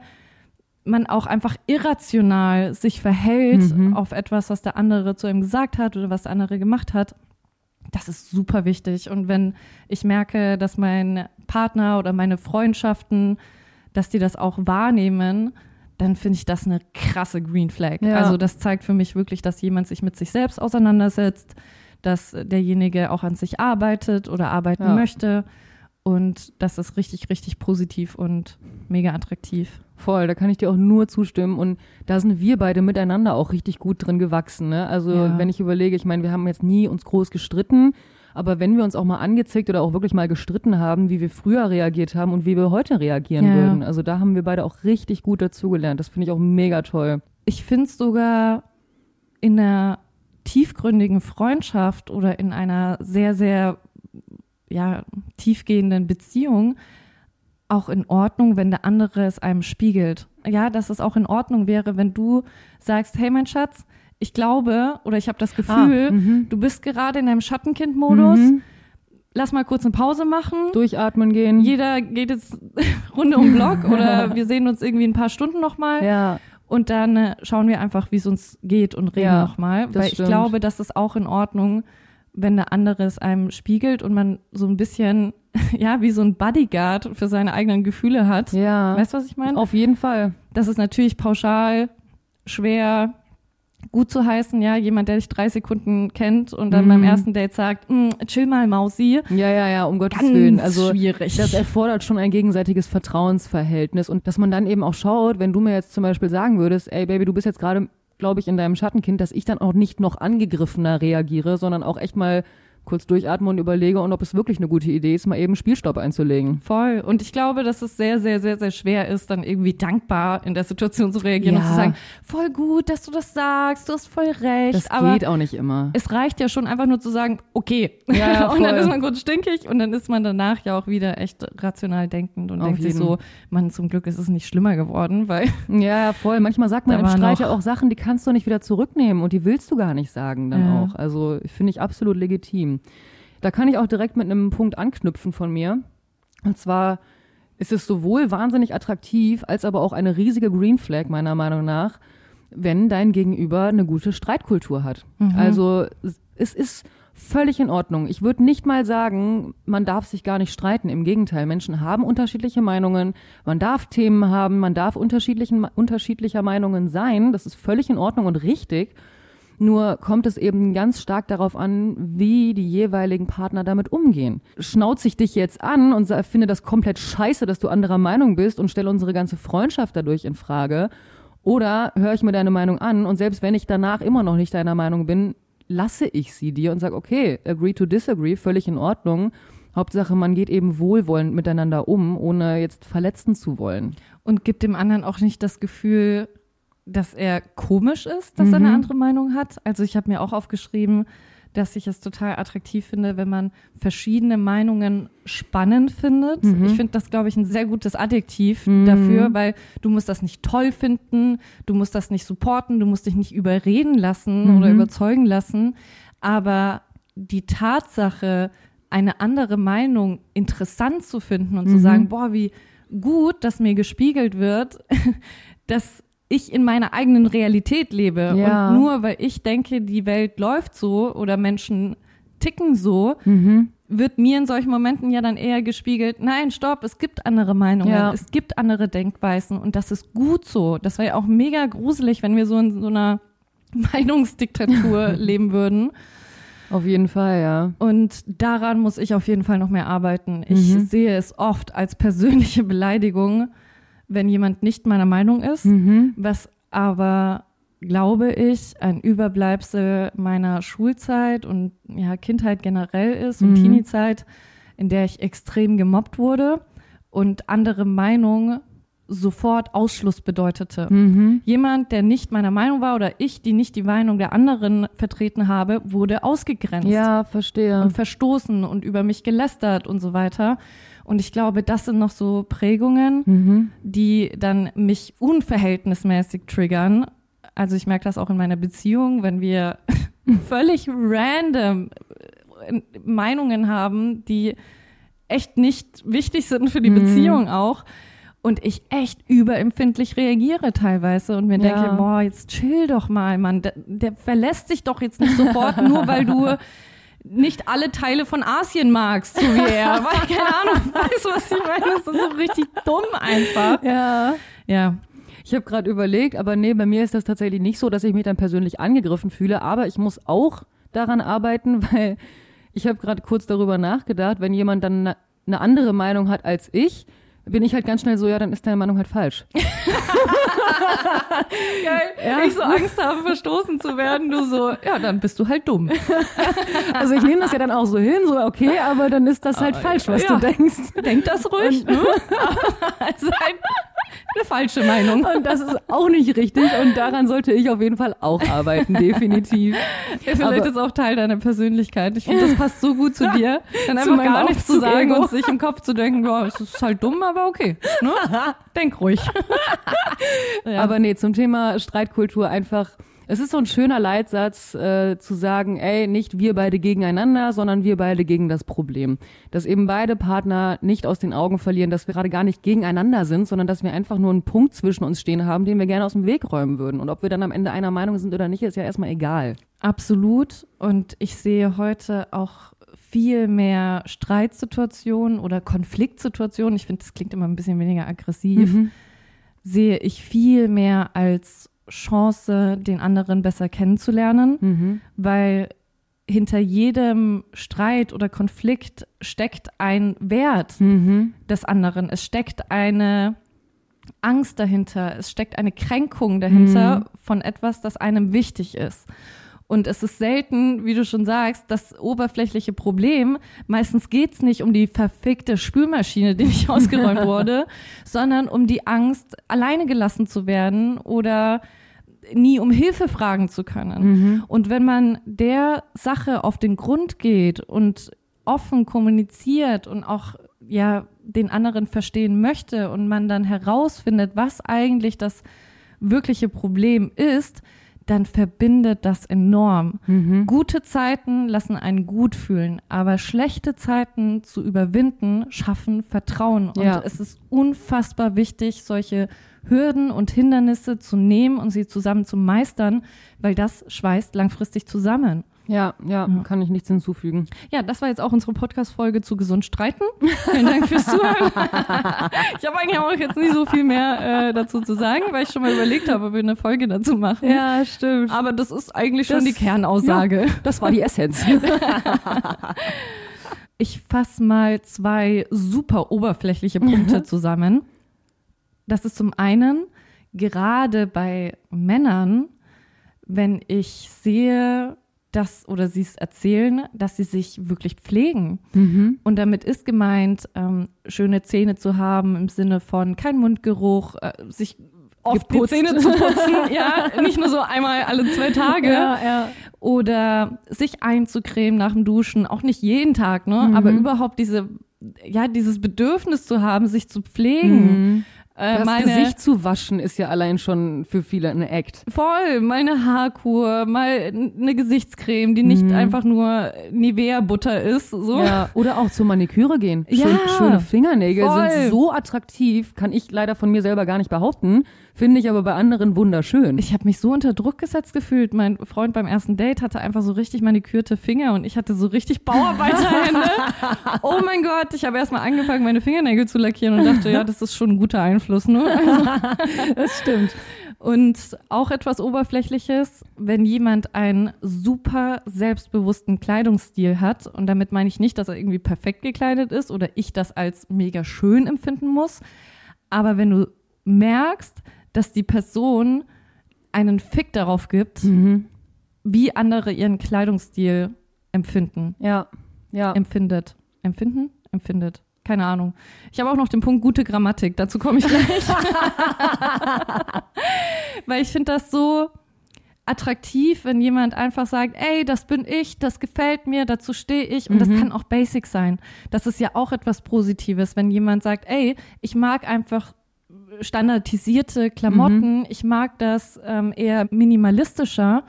man auch einfach irrational sich verhält Mhm. auf etwas, was der andere zu ihm gesagt hat oder was der andere gemacht hat. Das ist super wichtig. Und wenn ich merke, dass mein Partner oder meine Freundschaften, dass die das auch wahrnehmen, dann finde ich das eine krasse Green Flag. Ja. Also das zeigt für mich wirklich, dass jemand sich mit sich selbst auseinandersetzt, dass derjenige auch an sich arbeitet oder arbeiten Ja. möchte. Und das ist richtig, richtig positiv und mega attraktiv. Voll, da kann ich dir auch nur zustimmen. Und da sind wir beide miteinander auch richtig gut drin gewachsen. Ne? Also Ja. wenn ich überlege, ich meine, wir haben jetzt nie uns groß gestritten, aber wenn wir uns auch mal angezickt oder auch wirklich mal gestritten haben, wie wir früher reagiert haben und wie wir heute reagieren Ja. würden. Also da haben wir beide auch richtig gut dazugelernt. Das finde ich auch mega toll. Ich finde es sogar in einer tiefgründigen Freundschaft oder in einer sehr, sehr ja, tiefgehenden Beziehung auch in Ordnung, wenn der andere es einem spiegelt. Ja, dass es auch in Ordnung wäre, wenn du sagst, hey mein Schatz, ich glaube oder ich habe das Gefühl, Ah, du bist gerade in einem Schattenkind-Modus, Mhm. lass mal kurz eine Pause machen. Durchatmen gehen. Jeder geht jetzt Runde um den Block oder wir sehen uns irgendwie ein paar Stunden nochmal. ja, Und dann äh, schauen wir einfach, wie es uns geht und reden Ja, nochmal. Weil ich stimmt. glaube, das ist auch in Ordnung, wenn der andere es einem spiegelt und man so ein bisschen, ja, wie so ein Bodyguard für seine eigenen Gefühle hat. ja. Weißt du, was ich meine? Auf jeden Fall. Das ist natürlich pauschal schwer gut zu heißen, ja, jemand, der dich drei Sekunden kennt und dann Mhm. beim ersten Date sagt, "Mm, chill mal, Mausi. Ja, ja, ja, um Gottes Ganz Willen. Also schwierig. Das erfordert schon ein gegenseitiges Vertrauensverhältnis und dass man dann eben auch schaut, wenn du mir jetzt zum Beispiel sagen würdest, ey Baby, du bist jetzt gerade, glaube ich, in deinem Schattenkind, dass ich dann auch nicht noch angegriffener reagiere, sondern auch echt mal kurz durchatme und überlege und ob es wirklich eine gute Idee ist, mal eben Spielstopp einzulegen. Voll. Und ich glaube, dass es sehr, sehr, sehr, sehr schwer ist, dann irgendwie dankbar in der Situation zu reagieren und Ja. zu sagen, voll gut, dass du das sagst, du hast voll recht. Das aber geht auch nicht immer. es reicht ja schon einfach nur zu sagen, okay. Ja, ja, und dann ist man kurz stinkig und dann ist man danach ja auch wieder echt rational denkend und Auf denkt sich jeden. so, man, zum Glück ist es nicht schlimmer geworden, weil Ja, voll. Manchmal sagt man im Streit ja auch Sachen, die kannst du nicht wieder zurücknehmen und die willst du gar nicht sagen dann auch. Also finde ich absolut legitim. Da kann ich auch direkt mit einem Punkt anknüpfen von mir. Und zwar ist es sowohl wahnsinnig attraktiv als aber auch eine riesige Green Flag meiner Meinung nach, wenn dein Gegenüber eine gute Streitkultur hat. Mhm. Also es ist völlig in Ordnung. Ich würde nicht mal sagen, man darf sich gar nicht streiten. Im Gegenteil, Menschen haben unterschiedliche Meinungen. Man darf Themen haben, man darf unterschiedlichen, unterschiedlicher Meinungen sein. Das ist völlig in Ordnung und richtig. Nur kommt es eben ganz stark darauf an, wie die jeweiligen Partner damit umgehen. Schnauze ich dich jetzt an und finde das komplett scheiße, dass du anderer Meinung bist und stelle unsere ganze Freundschaft dadurch in Frage. Oder höre ich mir deine Meinung an und selbst wenn ich danach immer noch nicht deiner Meinung bin, lasse ich sie dir und sage, okay, agree to disagree, völlig in Ordnung. Hauptsache, man geht eben wohlwollend miteinander um, ohne jetzt verletzen zu wollen. Und gibt dem anderen auch nicht das Gefühl, dass er komisch ist, dass er eine Mhm. andere Meinung hat. Also ich habe mir auch aufgeschrieben, dass ich es total attraktiv finde, wenn man verschiedene Meinungen spannend findet. Mhm. Ich finde das, glaube ich, ein sehr gutes Adjektiv Mhm. dafür, weil du musst das nicht toll finden, du musst das nicht supporten, du musst dich nicht überreden lassen Mhm. oder überzeugen lassen. Aber die Tatsache, eine andere Meinung interessant zu finden und zu Mhm. sagen, boah, wie gut, dass mir gespiegelt wird, dass ich in meiner eigenen Realität lebe. Ja. Und nur weil ich denke, die Welt läuft so oder Menschen ticken so, Mhm. wird mir in solchen Momenten ja dann eher gespiegelt, nein, stopp, es gibt andere Meinungen, Ja. es gibt andere Denkweisen und das ist gut so. Das wäre ja auch mega gruselig, wenn wir so in so einer Meinungsdiktatur leben würden. Auf jeden Fall, ja. Und daran muss ich auf jeden Fall noch mehr arbeiten. Ich Mhm. sehe es oft als persönliche Beleidigung, wenn jemand nicht meiner Meinung ist, Mhm. was aber, glaube ich, ein Überbleibsel meiner Schulzeit und ja, Kindheit generell ist und Mhm. Teeniezeit, in der ich extrem gemobbt wurde und andere Meinung sofort Ausschluss bedeutete. Mhm. Jemand, der nicht meiner Meinung war oder ich, die nicht die Meinung der anderen vertreten habe, wurde ausgegrenzt Ja, verstehe. und verstoßen und über mich gelästert und so weiter. Und ich glaube, das sind noch so Prägungen, Mhm. die dann mich unverhältnismäßig triggern. Also ich merke das auch in meiner Beziehung, wenn wir völlig random äh, Meinungen haben, die echt nicht wichtig sind für die Mhm. Beziehung auch. Und ich echt überempfindlich reagiere teilweise und mir Ja. denke, boah, jetzt chill doch mal, Mann. Der, der verlässt sich doch jetzt nicht sofort, nur weil du nicht alle Teile von Asien magst, so wie er. Weil, keine Ahnung, weißt du, was ich meine? Das ist so richtig dumm einfach. Ja. Ja. Ich habe gerade überlegt, aber nee, bei mir ist das tatsächlich nicht so, dass ich mich dann persönlich angegriffen fühle, aber ich muss auch daran arbeiten, weil ich habe gerade kurz darüber nachgedacht, wenn jemand dann eine ne andere Meinung hat als ich, bin ich halt ganz schnell so, ja, dann ist deine Meinung halt falsch. Geil. Ja. Ich so Angst habe, verstoßen zu werden, du so, ja, dann bist du halt dumm. Also ich nehme das ja dann auch so hin, so okay, aber dann ist das halt falsch, was ja. du denkst. Denk das ruhig. ne? das ist halt eine falsche Meinung. Und das ist auch nicht richtig und daran sollte ich auf jeden Fall auch arbeiten, definitiv. Vielleicht Aber- ist auch Teil deiner Persönlichkeit. Ich finde, das passt so gut zu dir. Dann einfach gar nichts zu sagen und sich im Kopf zu denken, boah, es ist halt dumm, aber okay. Ne? Denk ruhig. ja. Aber nee, zum Thema Streitkultur einfach, es ist so ein schöner Leitsatz äh, zu sagen, ey, nicht wir beide gegeneinander, sondern wir beide gegen das Problem. Dass eben beide Partner nicht aus den Augen verlieren, dass wir gerade gar nicht gegeneinander sind, sondern dass wir einfach nur einen Punkt zwischen uns stehen haben, den wir gerne aus dem Weg räumen würden. Und ob wir dann am Ende einer Meinung sind oder nicht, ist ja erstmal egal. Absolut. Und ich sehe heute auch viel mehr Streitsituationen oder Konfliktsituationen. Ich finde, das klingt immer ein bisschen weniger aggressiv. Mhm. Sehe ich viel mehr als Chance, den anderen besser kennenzulernen, Mhm. weil hinter jedem Streit oder Konflikt steckt ein Wert Mhm. des anderen. Es steckt eine Angst dahinter. Es steckt eine Kränkung dahinter Mhm. von etwas, das einem wichtig ist. Und es ist selten, wie du schon sagst, das oberflächliche Problem. Meistens geht's nicht um die verfickte Spülmaschine, die nicht ausgeräumt wurde, sondern um die Angst, alleine gelassen zu werden oder nie um Hilfe fragen zu können. Mhm. Und wenn man der Sache auf den Grund geht und offen kommuniziert und auch ja den anderen verstehen möchte und man dann herausfindet, was eigentlich das wirkliche Problem ist, dann verbindet das enorm. Gute Zeiten lassen einen gut fühlen, aber schlechte Zeiten zu überwinden schaffen Vertrauen. Und Ja. es ist unfassbar wichtig, solche Hürden und Hindernisse zu nehmen und sie zusammen zu meistern, weil das schweißt langfristig zusammen. Ja, ja, kann ich nichts hinzufügen. Ja, das war jetzt auch unsere Podcast-Folge zu gesund streiten. Vielen Dank fürs Zuhören. ich habe eigentlich auch jetzt nicht so viel mehr äh, dazu zu sagen, weil ich schon mal überlegt habe, ob wir eine Folge dazu machen. Ja, stimmt. Aber das ist eigentlich schon Das- die Kernaussage. Das war die Essenz. Ich fasse mal zwei super oberflächliche Punkte zusammen. Das ist zum einen, gerade bei Männern, wenn ich sehe, dass oder sie es erzählen, dass sie sich wirklich pflegen. Und damit ist gemeint, ähm, schöne Zähne zu haben im Sinne von kein Mundgeruch, äh, sich oft Geputzt. die Zähne zu putzen, ja, nicht nur so einmal alle zwei Tage ja. oder sich einzucremen nach dem Duschen, auch nicht jeden Tag, ne, aber überhaupt diese ja, dieses Bedürfnis zu haben, sich zu pflegen. Äh, Das meine, Gesicht zu waschen ist ja allein schon für viele ein Act. Voll, mal eine Haarkur, mal eine Gesichtscreme, die nicht einfach nur Nivea-Butter ist. So. Ja, oder auch zur Maniküre gehen. Schön, Ja, schöne Fingernägel voll. sind so attraktiv, kann ich leider von mir selber gar nicht behaupten, finde ich aber bei anderen wunderschön. Ich habe mich so unter Druck gesetzt gefühlt. Mein Freund beim ersten Date hatte einfach so richtig manikürte Finger und ich hatte so richtig Bauarbeiterhände. oh mein Gott, ich habe erstmal angefangen, meine Fingernägel zu lackieren und dachte, ja, das ist schon ein guter Einfluss. Ne? das stimmt. Und auch etwas Oberflächliches, wenn jemand einen super selbstbewussten Kleidungsstil hat, und damit meine ich nicht, dass er irgendwie perfekt gekleidet ist oder ich das als mega schön empfinden muss, aber wenn du merkst, dass die Person einen Fick darauf gibt, wie andere ihren Kleidungsstil empfinden, Ja, ja. empfindet, empfinden, empfindet. Keine Ahnung. Ich habe auch noch den Punkt gute Grammatik. Dazu komme ich gleich. Weil ich finde das so attraktiv, wenn jemand einfach sagt, ey, das bin ich, das gefällt mir, dazu stehe ich. Und das kann auch basic sein. Das ist ja auch etwas Positives, wenn jemand sagt, ey, ich mag einfach standardisierte Klamotten, ich mag das ähm, eher minimalistischer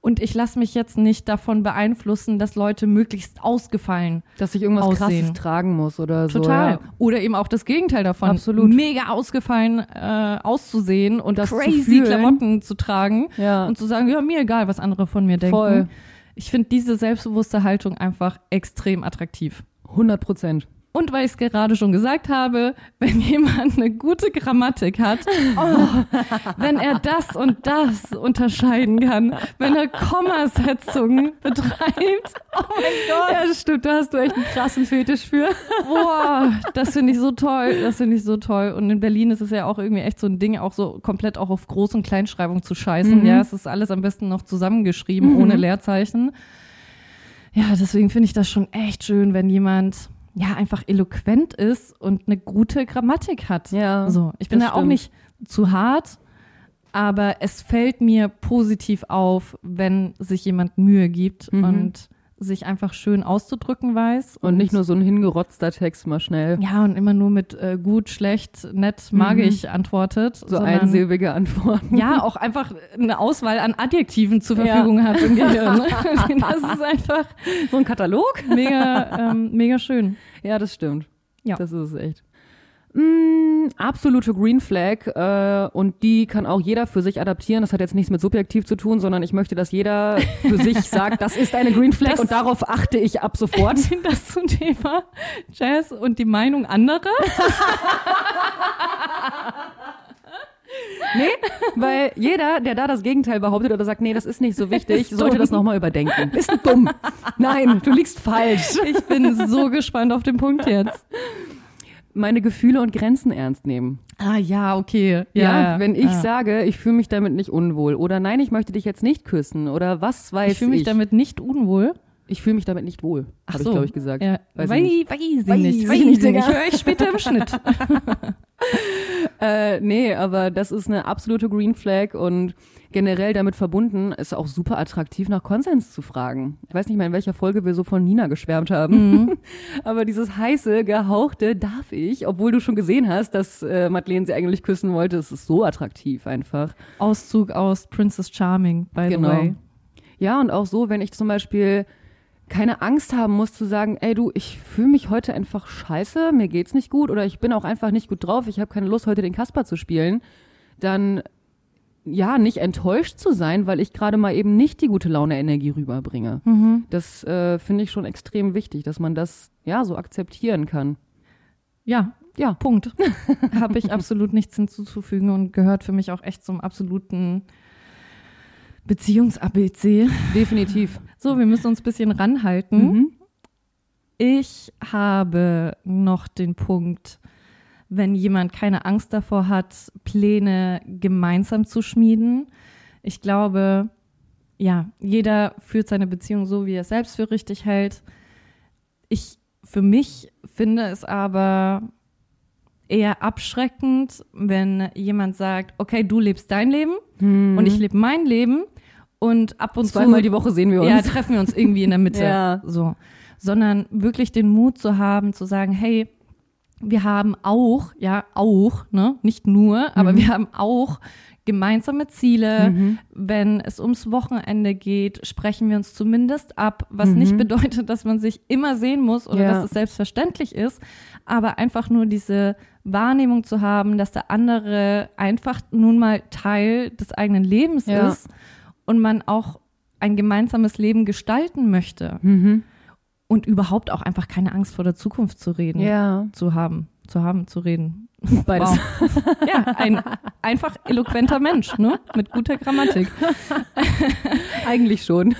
und ich lasse mich jetzt nicht davon beeinflussen, dass Leute möglichst ausgefallen Dass ich irgendwas Aussehen. Krasses tragen muss oder so. Total. Ja. Oder eben auch das Gegenteil davon. Absolut. Mega ausgefallen äh, auszusehen und Das zu crazy fühlen. Klamotten zu tragen Ja. und zu sagen, ja, mir egal, was andere von mir denken. Voll. Ich finde diese selbstbewusste Haltung einfach extrem attraktiv. 100 Prozent. Und weil ich es gerade schon gesagt habe, wenn jemand eine gute Grammatik hat, oh, wenn er das und das unterscheiden kann, wenn er Kommasetzungen betreibt, oh mein Gott, Ja, das stimmt, da hast du echt einen krassen Fetisch für. Boah, das finde ich so toll. Das finde ich so toll. Und in Berlin ist es ja auch irgendwie echt so ein Ding, auch so komplett auch auf Groß- und Kleinschreibung zu scheißen. Ja, es ist alles am besten noch zusammengeschrieben, ohne Leerzeichen. Ja, deswegen finde ich das schon echt schön, wenn jemand ja einfach eloquent ist und eine gute Grammatik hat. Ja, So, ich bin da auch stimmt. nicht zu hart, aber es fällt mir positiv auf, wenn sich jemand Mühe gibt Mhm. und sich einfach schön auszudrücken weiß. Und nicht nur so ein hingerotzter Text mal schnell. Ja, und immer nur mit äh, gut, schlecht, nett, mag ich antwortet. Mhm. So sondern, einsilbige Antworten. Ja, auch einfach eine Auswahl an Adjektiven zur Verfügung hat im Gehirn. das ist einfach So ein Katalog? mega, ähm, mega schön. Ja, das stimmt. Ja. Das ist es echt. Mm, absolute Green Flag äh, und die kann auch jeder für sich adaptieren. Das hat jetzt nichts mit subjektiv zu tun, sondern ich möchte, dass jeder für sich sagt, das ist eine Green Flag Das- und darauf achte ich ab sofort. Das zum Thema Jazz und die Meinung anderer. Weil jeder, der da das Gegenteil behauptet oder sagt, nee, das ist nicht so wichtig, sollte das nochmal überdenken. Ist dumm. Nein, du liegst falsch. Ich bin so gespannt auf den Punkt jetzt. Meine Gefühle und Grenzen ernst nehmen. Ah ja, okay. Ja, wenn ich ja. sage, ich fühle mich damit nicht unwohl oder nein, ich möchte dich jetzt nicht küssen oder was weiß ich. ich fühle mich damit nicht unwohl. Ich fühle mich damit nicht wohl, habe so. ich, glaube ich, gesagt. Ja, Weiß weiß, ich nicht. weiß ich Weiß nicht. ich Weiß ich nicht. Ich höre euch später im Schnitt. Äh, nee, aber das ist eine absolute Green Flag und generell damit verbunden ist auch super attraktiv, nach Konsens zu fragen. Ich weiß nicht mal, in welcher Folge wir so von Nina geschwärmt haben. aber dieses heiße, gehauchte darf ich, obwohl du schon gesehen hast, dass äh, Madeleine sie eigentlich küssen wollte, es ist so attraktiv einfach. Auszug aus Princess Charming, by Genau. the way. Ja, und auch so, wenn ich zum Beispiel keine Angst haben muss zu sagen, ey du, ich fühle mich heute einfach scheiße, mir geht's nicht gut oder ich bin auch einfach nicht gut drauf, ich habe keine Lust, heute den Kasper zu spielen, dann ja, nicht enttäuscht zu sein, weil ich gerade mal eben nicht die gute Laune-Energie rüberbringe. Das äh, finde ich schon extrem wichtig, dass man das ja so akzeptieren kann. Ja, Ja, Punkt. Habe ich absolut nichts hinzuzufügen und gehört für mich auch echt zum absoluten Beziehungs-ABC. definitiv. So, wir müssen uns ein bisschen ranhalten. Mhm. Ich habe noch den Punkt, wenn jemand keine Angst davor hat, Pläne gemeinsam zu schmieden. Ich glaube, ja, jeder führt seine Beziehung so, wie er es selbst für richtig hält. Ich für mich finde es aber eher abschreckend, wenn jemand sagt, okay, du lebst dein Leben und ich lebe mein Leben und ab und Zweimal zu die Woche sehen wir uns. ja, treffen wir uns irgendwie in der Mitte. Ja. So. Sondern wirklich den Mut zu haben, zu sagen, hey, wir haben auch, ja, auch, ne, nicht nur, aber wir haben auch gemeinsame Ziele. Wenn es ums Wochenende geht, sprechen wir uns zumindest ab, was nicht bedeutet, dass man sich immer sehen muss oder Ja. dass es selbstverständlich ist, aber einfach nur diese Wahrnehmung zu haben, dass der andere einfach nun mal Teil des eigenen Lebens Ja. ist und man auch ein gemeinsames Leben gestalten möchte Mhm. und überhaupt auch einfach keine Angst vor der Zukunft zu reden, Ja, zu haben, zu haben, zu reden. beides. Wow. Ja, ein einfach eloquenter Mensch, ne? Mit guter Grammatik. Eigentlich schon.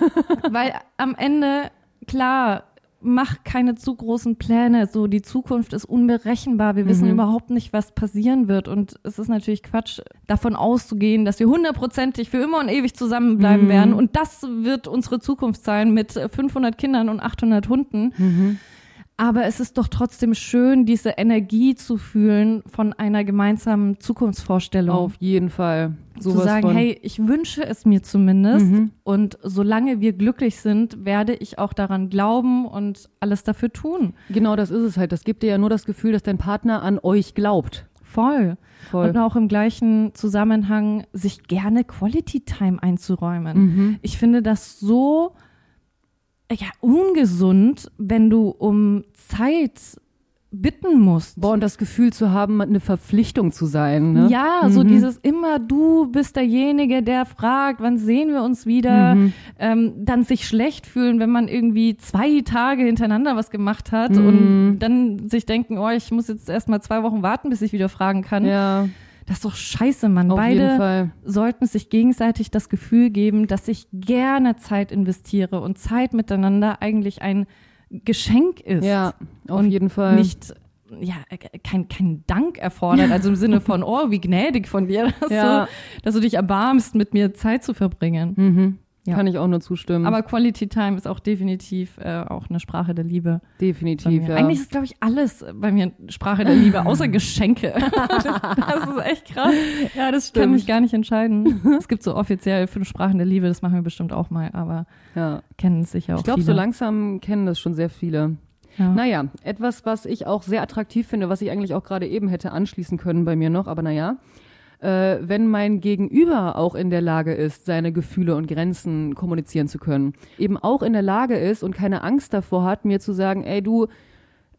Weil am Ende, klar, mach keine zu großen Pläne. So, die Zukunft ist unberechenbar. Wir wissen überhaupt nicht, was passieren wird. Und es ist natürlich Quatsch, davon auszugehen, dass wir hundertprozentig für immer und ewig zusammenbleiben werden. Und das wird unsere Zukunft sein mit 500 Kindern und 800 Hunden. Aber es ist doch trotzdem schön, diese Energie zu fühlen von einer gemeinsamen Zukunftsvorstellung. Auf jeden Fall. zu Sowas sagen, von. hey, ich wünsche es mir zumindest. Und solange wir glücklich sind, werde ich auch daran glauben und alles dafür tun. Genau, das ist es halt. Das gibt dir ja nur das Gefühl, dass dein Partner an euch glaubt. Voll. Voll. Und auch im gleichen Zusammenhang, sich gerne Quality Time einzuräumen. Mhm. Ich finde das so ja, ungesund, wenn du um Zeit bitten musst. Boah, und das Gefühl zu haben, eine Verpflichtung zu sein. Ne? Ja, so dieses immer du bist derjenige, der fragt, wann sehen wir uns wieder, ähm, dann sich schlecht fühlen, wenn man irgendwie zwei Tage hintereinander was gemacht hat und dann sich denken, oh, ich muss jetzt erst mal zwei Wochen warten, bis ich wieder fragen kann. Ja, Das ist doch scheiße, Mann. auf Beide sollten sich gegenseitig das Gefühl geben, dass ich gerne Zeit investiere und Zeit miteinander eigentlich ein Geschenk ist. Ja, auf und jeden Fall. nicht ja, kein, kein Dank erfordert, also im Sinne von, oh, wie gnädig von dir, dass, Ja. du, dass du dich erbarmst, mit mir Zeit zu verbringen. Mhm. Ja. Kann ich auch nur zustimmen. Aber Quality Time ist auch definitiv äh, auch eine Sprache der Liebe. definitiv, ja. Eigentlich ist, glaube ich, alles bei mir Sprache der Liebe, außer Geschenke. das, das ist echt krass. ja, das Ich kann mich gar nicht entscheiden. es gibt so offiziell fünf Sprachen der Liebe, das machen wir bestimmt auch mal, aber ja. kennen es sicher auch Ich glaube, so langsam kennen das schon sehr viele. Ja. Naja, etwas, was ich auch sehr attraktiv finde, was ich eigentlich auch gerade eben hätte anschließen können bei mir noch, aber naja. Äh, wenn mein Gegenüber auch in der Lage ist, seine Gefühle und Grenzen kommunizieren zu können, eben auch in der Lage ist und keine Angst davor hat, mir zu sagen, ey du,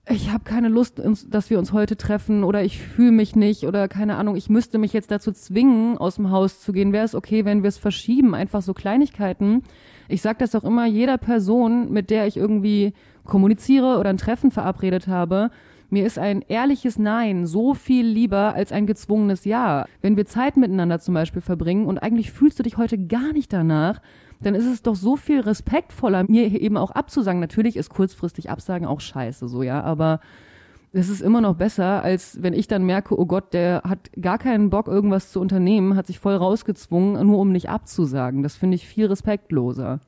ich habe keine Lust, dass wir uns heute treffen oder ich fühle mich nicht oder keine Ahnung, ich müsste mich jetzt dazu zwingen, aus dem Haus zu gehen. Wäre es okay, wenn wir es verschieben? Einfach so Kleinigkeiten. Ich sage das auch immer jeder Person, mit der ich irgendwie kommuniziere oder ein Treffen verabredet habe. Mir ist ein ehrliches Nein so viel lieber als ein gezwungenes Ja. Wenn wir Zeit miteinander zum Beispiel verbringen und eigentlich fühlst du dich heute gar nicht danach, dann ist es doch so viel respektvoller, mir eben auch abzusagen. Natürlich ist kurzfristig Absagen auch scheiße, so ja, aber es ist immer noch besser, als wenn ich dann merke, oh Gott, der hat gar keinen Bock, irgendwas zu unternehmen, hat sich voll rausgezwungen, nur um nicht abzusagen. Das finde ich viel respektloser.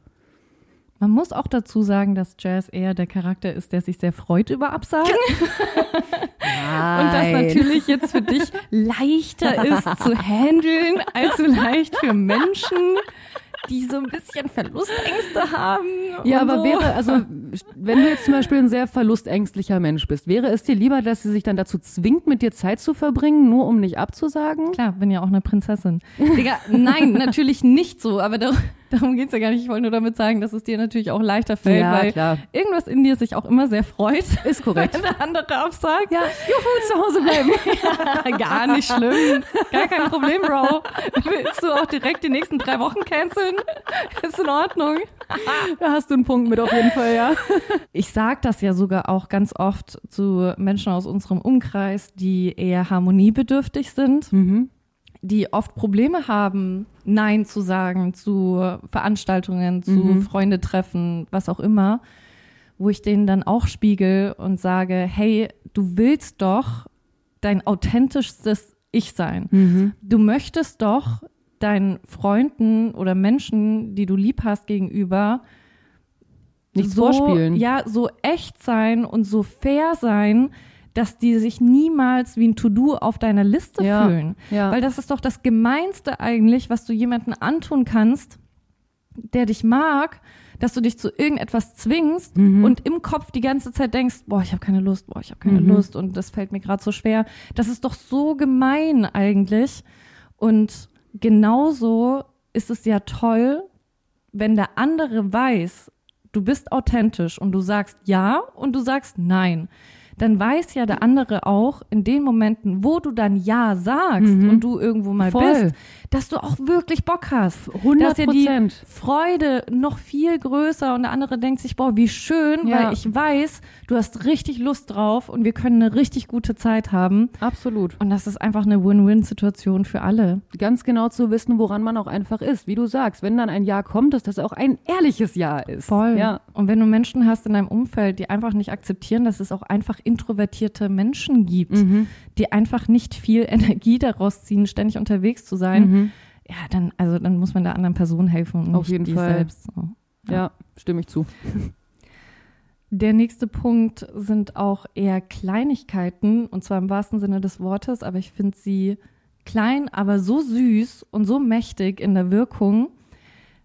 Man muss auch dazu sagen, dass Jazz eher der Charakter ist, der sich sehr freut über Absagen. Und das natürlich jetzt für dich leichter ist zu handeln als vielleicht für Menschen, die so ein bisschen Verlustängste haben. Ja, aber so. wäre, also, wenn du jetzt zum Beispiel ein sehr verlustängstlicher Mensch bist, wäre es dir lieber, dass sie sich dann dazu zwingt, mit dir Zeit zu verbringen, nur um nicht abzusagen? Klar, bin ja auch eine Prinzessin. Digga, nein, natürlich nicht so, aber darum, darum geht's ja gar nicht. Ich wollte nur damit sagen, dass es dir natürlich auch leichter fällt, Ja, weil klar. irgendwas in dir sich auch immer sehr freut. Ist korrekt. Wenn der andere absagt. Ja, juhu, zu Hause bleiben. Gar nicht schlimm. Gar kein Problem, Bro. Willst du auch direkt die nächsten drei Wochen canceln? Ist in Ordnung. Da hast du einen Punkt mit auf jeden Fall, ja. Ich sage das ja sogar auch ganz oft zu Menschen aus unserem Umkreis, die eher harmoniebedürftig sind, die oft Probleme haben, Nein zu sagen zu Veranstaltungen, zu Freunde treffen, was auch immer, wo ich denen dann auch spiegel und sage, hey, du willst doch dein authentischstes Ich sein. Du möchtest doch deinen Freunden oder Menschen, die du lieb hast, gegenüber Nichts so, vorspielen. Ja, so echt sein und so fair sein, dass die sich niemals wie ein To-Do auf deiner Liste Ja, fühlen. ja. Weil das ist doch das Gemeinste eigentlich, was du jemandem antun kannst, der dich mag, dass du dich zu irgendetwas zwingst Mhm. und im Kopf die ganze Zeit denkst, boah, ich habe keine Lust, boah, ich habe keine Mhm. Lust und das fällt mir gerade so schwer. Das ist doch so gemein eigentlich. Und genauso ist es ja toll, wenn der andere weiß, du bist authentisch und du sagst ja und du sagst nein, dann weiß ja der andere auch in den Momenten, wo du dann ja sagst und du irgendwo mal Mhm. Voll. bist, dass du auch wirklich Bock hast. 100 Dass ja die Prozent. Freude noch viel größer und der andere denkt sich, boah, wie schön, Ja. weil ich weiß, du hast richtig Lust drauf und wir können eine richtig gute Zeit haben. Absolut. Und das ist einfach eine Win-Win-Situation für alle. Ganz genau zu wissen, woran man auch einfach ist. Wie du sagst, wenn dann ein Ja kommt, dass das auch ein ehrliches Ja ist. Voll. Ja. Und wenn du Menschen hast in deinem Umfeld, die einfach nicht akzeptieren, dass es auch einfach introvertierte Menschen gibt, Mhm. die einfach nicht viel Energie daraus ziehen, ständig unterwegs zu sein, ja, dann, also dann muss man der anderen Person helfen und Auf nicht jeden Fall. selbst. So. Ja, stimme ich zu. Der nächste Punkt sind auch eher Kleinigkeiten, und zwar im wahrsten Sinne des Wortes, aber ich finde sie klein, aber so süß und so mächtig in der Wirkung.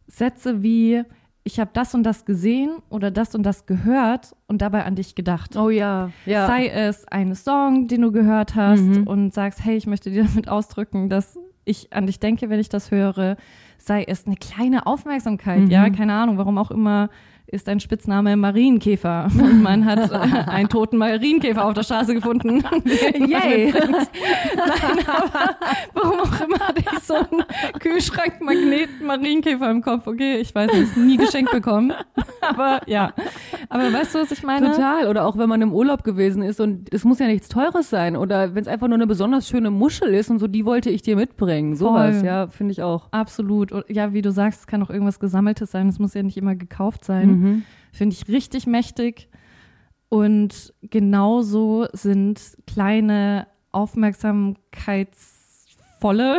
Sätze wie, ich habe das und das gesehen oder das und das gehört und dabei an dich gedacht. Oh ja, ja. Sei es ein Song, den du gehört hast Mhm. und sagst, hey, ich möchte dir damit ausdrücken, dass ich an dich denke, wenn ich das höre. Sei es eine kleine Aufmerksamkeit, Mhm. ja, keine Ahnung, warum auch immer ist dein Spitzname Marienkäfer und man hat äh, einen toten Marienkäfer auf der Straße gefunden. Yay. Nein, aber warum auch immer hatte ich so einen Kühlschrankmagnet Marienkäfer im Kopf. Okay, ich weiß nicht, nie geschenkt bekommen. Aber ja. Aber weißt du, was ich meine? Total. Oder auch wenn man im Urlaub gewesen ist und es muss ja nichts Teures sein. Oder wenn es einfach nur eine besonders schöne Muschel ist und so, die wollte ich dir mitbringen. Sowas, Voll. ja, finde ich auch. Absolut. Ja, wie du sagst, es kann auch irgendwas Gesammeltes sein. Es muss ja nicht immer gekauft sein. Mhm. Finde ich richtig mächtig. Und genauso sind kleine aufmerksamkeitsvolle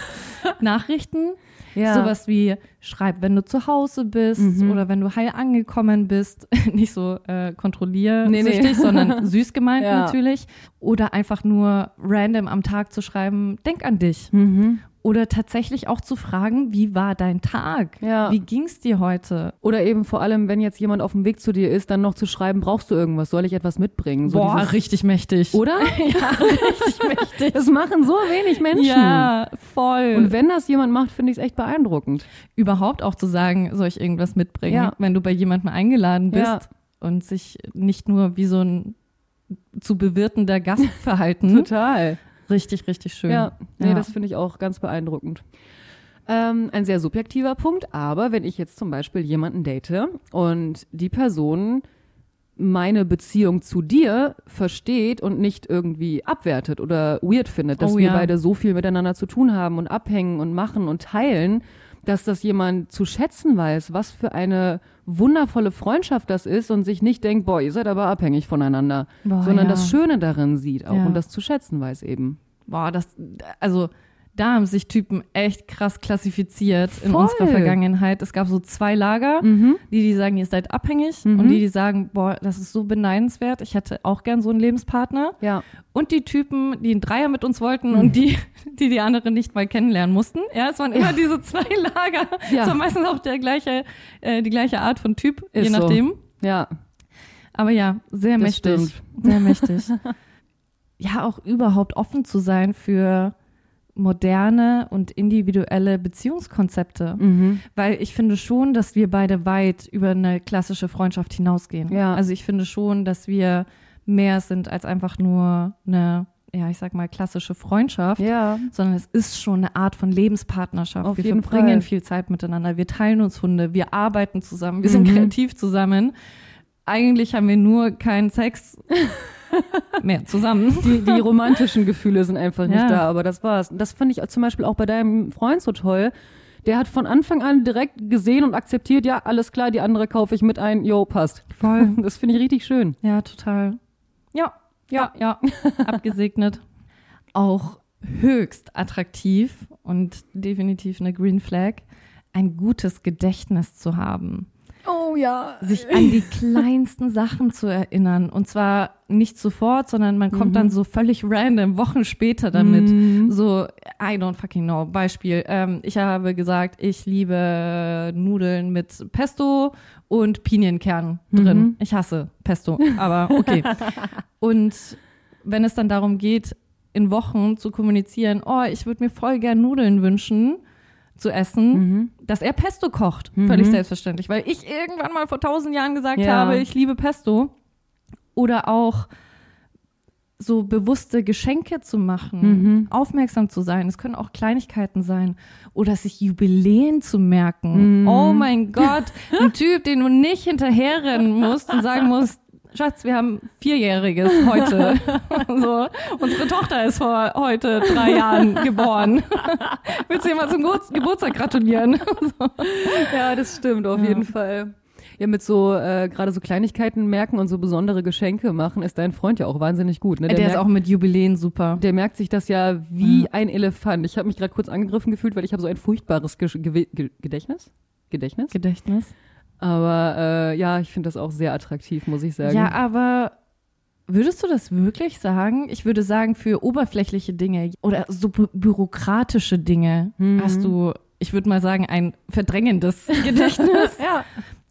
Nachrichten. Ja. Sowas wie schreib, wenn du zu Hause bist Mhm. oder wenn du heil angekommen bist. Nicht so äh, kontrollieren, Nee, nee. sondern süß gemeint Ja. natürlich. Oder einfach nur random am Tag zu schreiben, denk an dich. Mhm. Oder tatsächlich auch zu fragen, wie war dein Tag? Ja. Wie ging's dir heute? Oder eben vor allem, wenn jetzt jemand auf dem Weg zu dir ist, dann noch zu schreiben, brauchst du irgendwas? Soll ich etwas mitbringen? So dieses, richtig mächtig. Oder? ja, richtig mächtig. Das machen so wenig Menschen. Ja, voll. Und wenn das jemand macht, finde ich es echt beeindruckend. überhaupt auch zu sagen, soll ich irgendwas mitbringen, Ja. wenn du bei jemandem eingeladen bist Ja. und sich nicht nur wie so ein zu bewirtender Gast verhalten. Total. Richtig, richtig schön. Ja, nee, Ja. das finde ich auch ganz beeindruckend. Ähm, ein sehr subjektiver Punkt, aber wenn ich jetzt zum Beispiel jemanden date und die Person meine Beziehung zu dir versteht und nicht irgendwie abwertet oder weird findet, dass Oh wir ja. beide so viel miteinander zu tun haben und abhängen und machen und teilen, dass das jemand zu schätzen weiß, was für eine wundervolle Freundschaft das ist und sich nicht denkt, boah, ihr seid aber abhängig voneinander, Boah, sondern ja. das Schöne darin sieht auch Ja. und das zu schätzen weiß eben. Boah, das, also da haben sich Typen echt krass klassifiziert in Voll. unserer Vergangenheit. Es gab so zwei Lager, Mhm. die, die sagen, ihr seid abhängig Mhm. und die, die sagen, boah, das ist so beneidenswert, ich hätte auch gern so einen Lebenspartner. Ja. Und die Typen, die einen Dreier mit uns wollten und die, die die anderen nicht mal kennenlernen mussten. Ja, es waren immer diese zwei Lager. Ja. Es war meistens auch der gleiche, äh, die gleiche Art von Typ, je Ist so. nachdem. Ja. Aber ja, sehr Das mächtig. stimmt. Sehr mächtig. ja, auch überhaupt offen zu sein für moderne und individuelle Beziehungskonzepte. Mhm. Weil ich finde schon, dass wir beide weit über eine klassische Freundschaft hinausgehen. Ja. Also ich finde schon, dass wir mehr sind als einfach nur eine, ja, ich sag mal, klassische Freundschaft. Ja. Sondern es ist schon eine Art von Lebenspartnerschaft. Auf wir verbringen Fall. viel Zeit miteinander, wir teilen uns Hunde, wir arbeiten zusammen, wir sind Mhm. kreativ zusammen. Eigentlich haben wir nur keinen Sex mehr zusammen. Die, die romantischen Gefühle sind einfach nicht Ja. da, aber das war's. Und Das fand ich zum Beispiel auch bei deinem Freund so toll. Der hat von Anfang an direkt gesehen und akzeptiert, ja, alles klar, die andere kaufe ich mit ein, jo, passt. Voll. Das finde ich richtig schön. Ja, total. Ja, ja, ja. Abgesegnet. Auch höchst attraktiv und definitiv eine Green Flag, ein gutes Gedächtnis zu haben. Oh ja. Sich an die kleinsten Sachen zu erinnern. Und zwar nicht sofort, sondern man kommt dann so völlig random Wochen später damit. So, I don't fucking know. Beispiel, ähm, ich habe gesagt, ich liebe Nudeln mit Pesto und Pinienkern drin. Mhm. Ich hasse Pesto, aber okay. und wenn es dann darum geht, in Wochen zu kommunizieren, oh, ich würde mir voll gern Nudeln wünschen zu essen, Mhm. dass er Pesto kocht. Völlig selbstverständlich, weil ich irgendwann mal vor tausend Jahren gesagt Ja. habe, ich liebe Pesto. Oder auch so bewusste Geschenke zu machen, Mhm. aufmerksam zu sein. Es können auch Kleinigkeiten sein. Oder sich Jubiläen zu merken. Oh mein Gott, ein Typ, den du nicht hinterherrennen musst und sagen musst, Schatz, wir haben Vierjähriges heute. so, unsere Tochter ist vor heute drei Jahren geboren. Willst du ihr mal zum Geburts- Geburtstag gratulieren? Ja, das stimmt, auf Ja. jeden Fall. Ja, mit so, äh, gerade so Kleinigkeiten merken und so besondere Geschenke machen, ist dein Freund ja auch wahnsinnig gut. Ne? Der, ist merkt, auch mit Jubiläen super. der merkt sich das ja wie ein Elefant. Ich habe mich gerade kurz angegriffen gefühlt, weil ich habe so ein furchtbares Ge Ge Gedächtnis. Gedächtnis? Gedächtnis. Aber äh, ja, ich finde das auch sehr attraktiv, muss ich sagen. Ja, aber würdest du das wirklich sagen? Ich würde sagen, für oberflächliche Dinge oder so bü bürokratische Dinge Mhm. hast du, ich würde mal sagen, ein verdrängendes Gedächtnis. ja.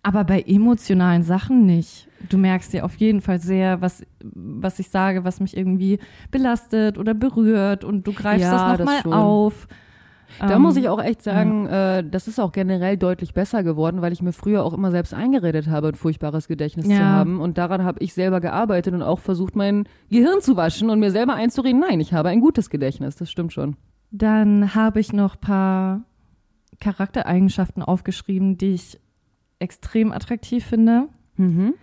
aber bei emotionalen Sachen nicht. Du merkst ja auf jeden Fall sehr, was, was ich sage, was mich irgendwie belastet oder berührt und du greifst Ja, das nochmal auf. Da Ähm, muss ich auch echt sagen, äh, das ist auch generell deutlich besser geworden, weil ich mir früher auch immer selbst eingeredet habe, ein furchtbares Gedächtnis zu Ja. haben. Und daran habe ich selber gearbeitet und auch versucht, mein Gehirn zu waschen und mir selber einzureden, nein, ich habe ein gutes Gedächtnis. Das stimmt schon. Dann habe ich noch paar Charaktereigenschaften aufgeschrieben, die ich extrem attraktiv finde. Mhm.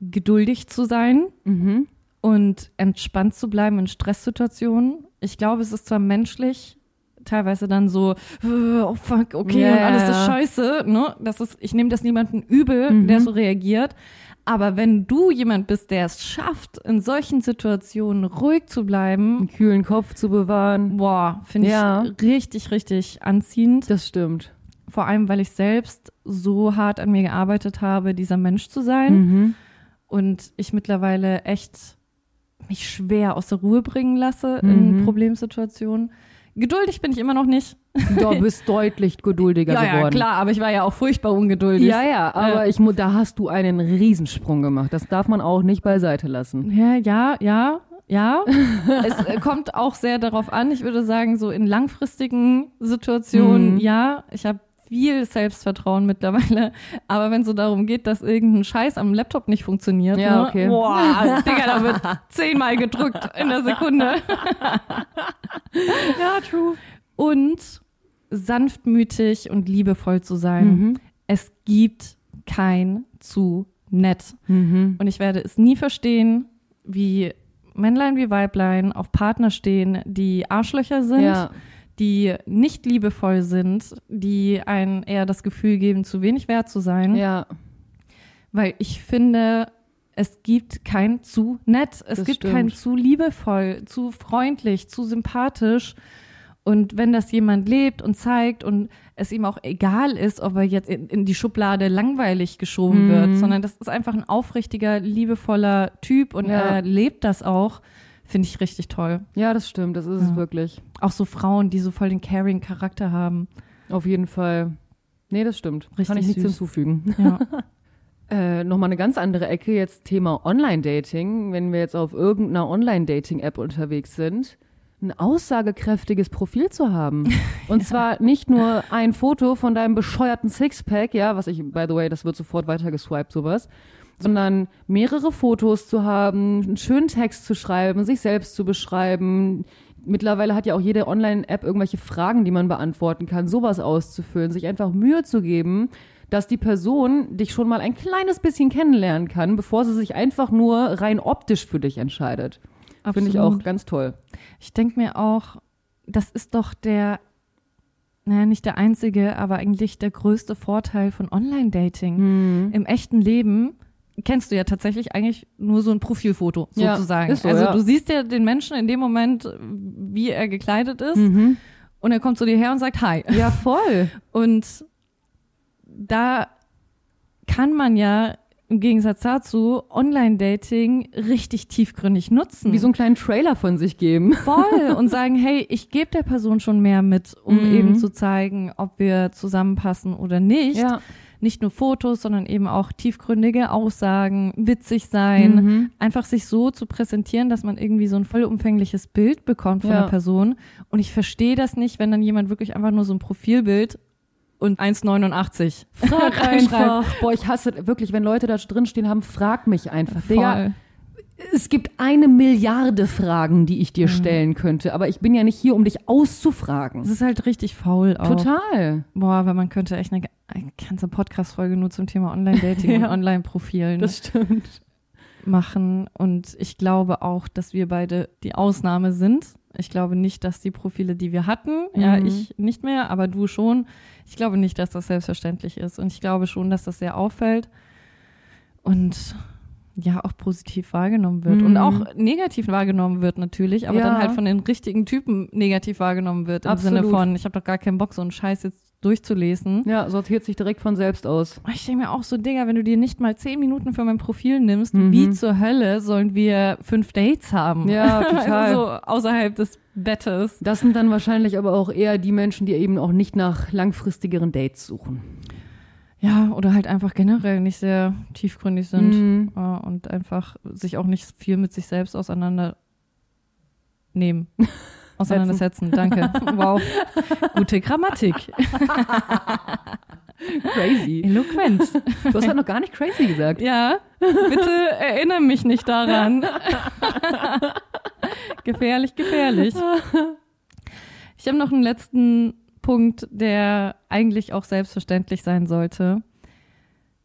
Geduldig zu sein Mhm. und entspannt zu bleiben in Stresssituationen. Ich glaube, es ist zwar menschlich, teilweise dann so, äh, oh fuck, okay, Ja, und alles ist scheiße, ne? Das ist, ich nehme das niemanden übel, Mhm. der so reagiert. Aber wenn du jemand bist, der es schafft, in solchen Situationen ruhig zu bleiben, Einen kühlen Kopf zu bewahren. boah, finde Ja. ich richtig, richtig anziehend. Das stimmt. Vor allem, weil ich selbst so hart an mir gearbeitet habe, dieser Mensch zu sein. Mhm. und ich mittlerweile echt mich schwer aus der Ruhe bringen lasse in Mhm. Problemsituationen. Geduldig bin ich immer noch nicht. Du bist deutlich geduldiger ja, ja, geworden. klar, aber ich war ja auch furchtbar ungeduldig. Ja, ja, aber ich, mu- da hast du einen Riesensprung gemacht. Das darf man auch nicht beiseite lassen. Ja, ja, ja, ja. es äh, kommt auch sehr darauf an. Ich würde sagen, so in langfristigen Situationen, Mhm. ja, ich habe viel Selbstvertrauen mittlerweile. Aber wenn so darum geht, dass irgendein Scheiß am Laptop nicht funktioniert, Ja, ne? okay. boah, Digga, da wird zehnmal gedrückt in der Sekunde. Ja, true. und sanftmütig und liebevoll zu sein. Mhm. Es gibt kein zu nett. Mhm. Und ich werde es nie verstehen, wie Männlein wie Weiblein auf Partner stehen, die Arschlöcher sind, Ja. Die nicht liebevoll sind, die einen eher das Gefühl geben, zu wenig wert zu sein. Ja. Weil ich finde, es gibt kein zu nett, es Das gibt stimmt. kein zu liebevoll, zu freundlich, zu sympathisch. Und wenn das jemand lebt und zeigt und es ihm auch egal ist, ob er jetzt in, in die Schublade langweilig geschoben Mhm. wird, sondern das ist einfach ein aufrichtiger, liebevoller Typ und Ja. er lebt das auch, finde ich richtig toll. Ja, das stimmt, das ist es Ja. wirklich. Auch so Frauen, die so voll den caring Charakter haben. Auf jeden Fall. Nee, das stimmt. Kann Richtig ich nichts hinzufügen. Ja. Äh, Nochmal eine ganz andere Ecke, jetzt Thema Online-Dating. Wenn wir jetzt auf irgendeiner Online-Dating-App unterwegs sind, ein aussagekräftiges Profil zu haben. Und zwar nicht nur ein Foto von deinem bescheuerten Sixpack, ja, was ich, by the way, das wird sofort weitergeswiped, sowas, sondern mehrere Fotos zu haben, einen schönen Text zu schreiben, sich selbst zu beschreiben. Mittlerweile hat ja auch jede Online-App irgendwelche Fragen, die man beantworten kann, sowas auszufüllen, sich einfach Mühe zu geben, dass die Person dich schon mal ein kleines bisschen kennenlernen kann, bevor sie sich einfach nur rein optisch für dich entscheidet. Finde ich auch ganz toll. Ich denke mir auch, das ist doch der, naja, nicht der einzige, aber eigentlich der größte Vorteil von Online-Dating. Mhm. Im echten Leben kennst du ja tatsächlich eigentlich nur so ein Profilfoto Ja, sozusagen. ist so, also ja. du siehst ja den Menschen in dem Moment, wie er gekleidet ist Mhm. und er kommt zu dir her und sagt Hi. Ja, voll. Und da kann man ja im Gegensatz dazu Online-Dating richtig tiefgründig nutzen. Wie so einen kleinen Trailer von sich geben. voll und sagen, hey, ich gebe der Person schon mehr mit, um Mhm. eben zu zeigen, ob wir zusammenpassen oder nicht. Ja. Nicht nur Fotos, sondern eben auch tiefgründige Aussagen, witzig sein, Mhm. einfach sich so zu präsentieren, dass man irgendwie so ein vollumfängliches Bild bekommt von Ja. der Person. Und ich verstehe das nicht, wenn dann jemand wirklich einfach nur so ein Profilbild und 1,89 Frag einfach. Boah, ich hasse wirklich, wenn Leute da drin stehen haben, frag mich einfach. Digga, Voll. Es gibt eine Milliarde Fragen, die ich Mhm. dir stellen könnte, aber ich bin ja nicht hier, um dich auszufragen. Es ist halt richtig faul auch. Total. Boah, aber man könnte echt eine, ganze Podcast-Folge nur zum Thema Online-Dating und Ja. Online-Profilen Das stimmt. machen. Und ich glaube auch, dass wir beide die Ausnahme sind. Ich glaube nicht, dass die Profile, die wir hatten, ja, Mhm. ich nicht mehr, aber du schon. Ich glaube nicht, dass das selbstverständlich ist. Und ich glaube schon, dass das sehr auffällt und ja, auch positiv wahrgenommen wird. Und Mhm. auch negativ wahrgenommen wird natürlich, aber Ja. dann halt von den richtigen Typen negativ wahrgenommen wird. Im Absolut. Sinne von, ich habe doch gar keinen Bock, so einen Scheiß jetzt durchzulesen. Ja, sortiert sich direkt von selbst aus. Ich denke mir auch so, Digga, wenn du dir nicht mal zehn Minuten für mein Profil nimmst, Mhm. wie zur Hölle sollen wir fünf Dates haben? Ja, total. Also so außerhalb des Bettes. Das sind dann wahrscheinlich aber auch eher die Menschen, die eben auch nicht nach langfristigeren Dates suchen. Ja, oder halt einfach generell nicht sehr tiefgründig sind Mhm. ja, und einfach sich auch nicht viel mit sich selbst auseinander nehmen. Auseinandersetzen, danke. Wow. Gute Grammatik. Crazy. Eloquent. Du hast halt noch gar nicht crazy gesagt. Ja, bitte erinnere mich nicht daran. gefährlich, gefährlich. Ich habe noch einen letzten Punkt, der eigentlich auch selbstverständlich sein sollte.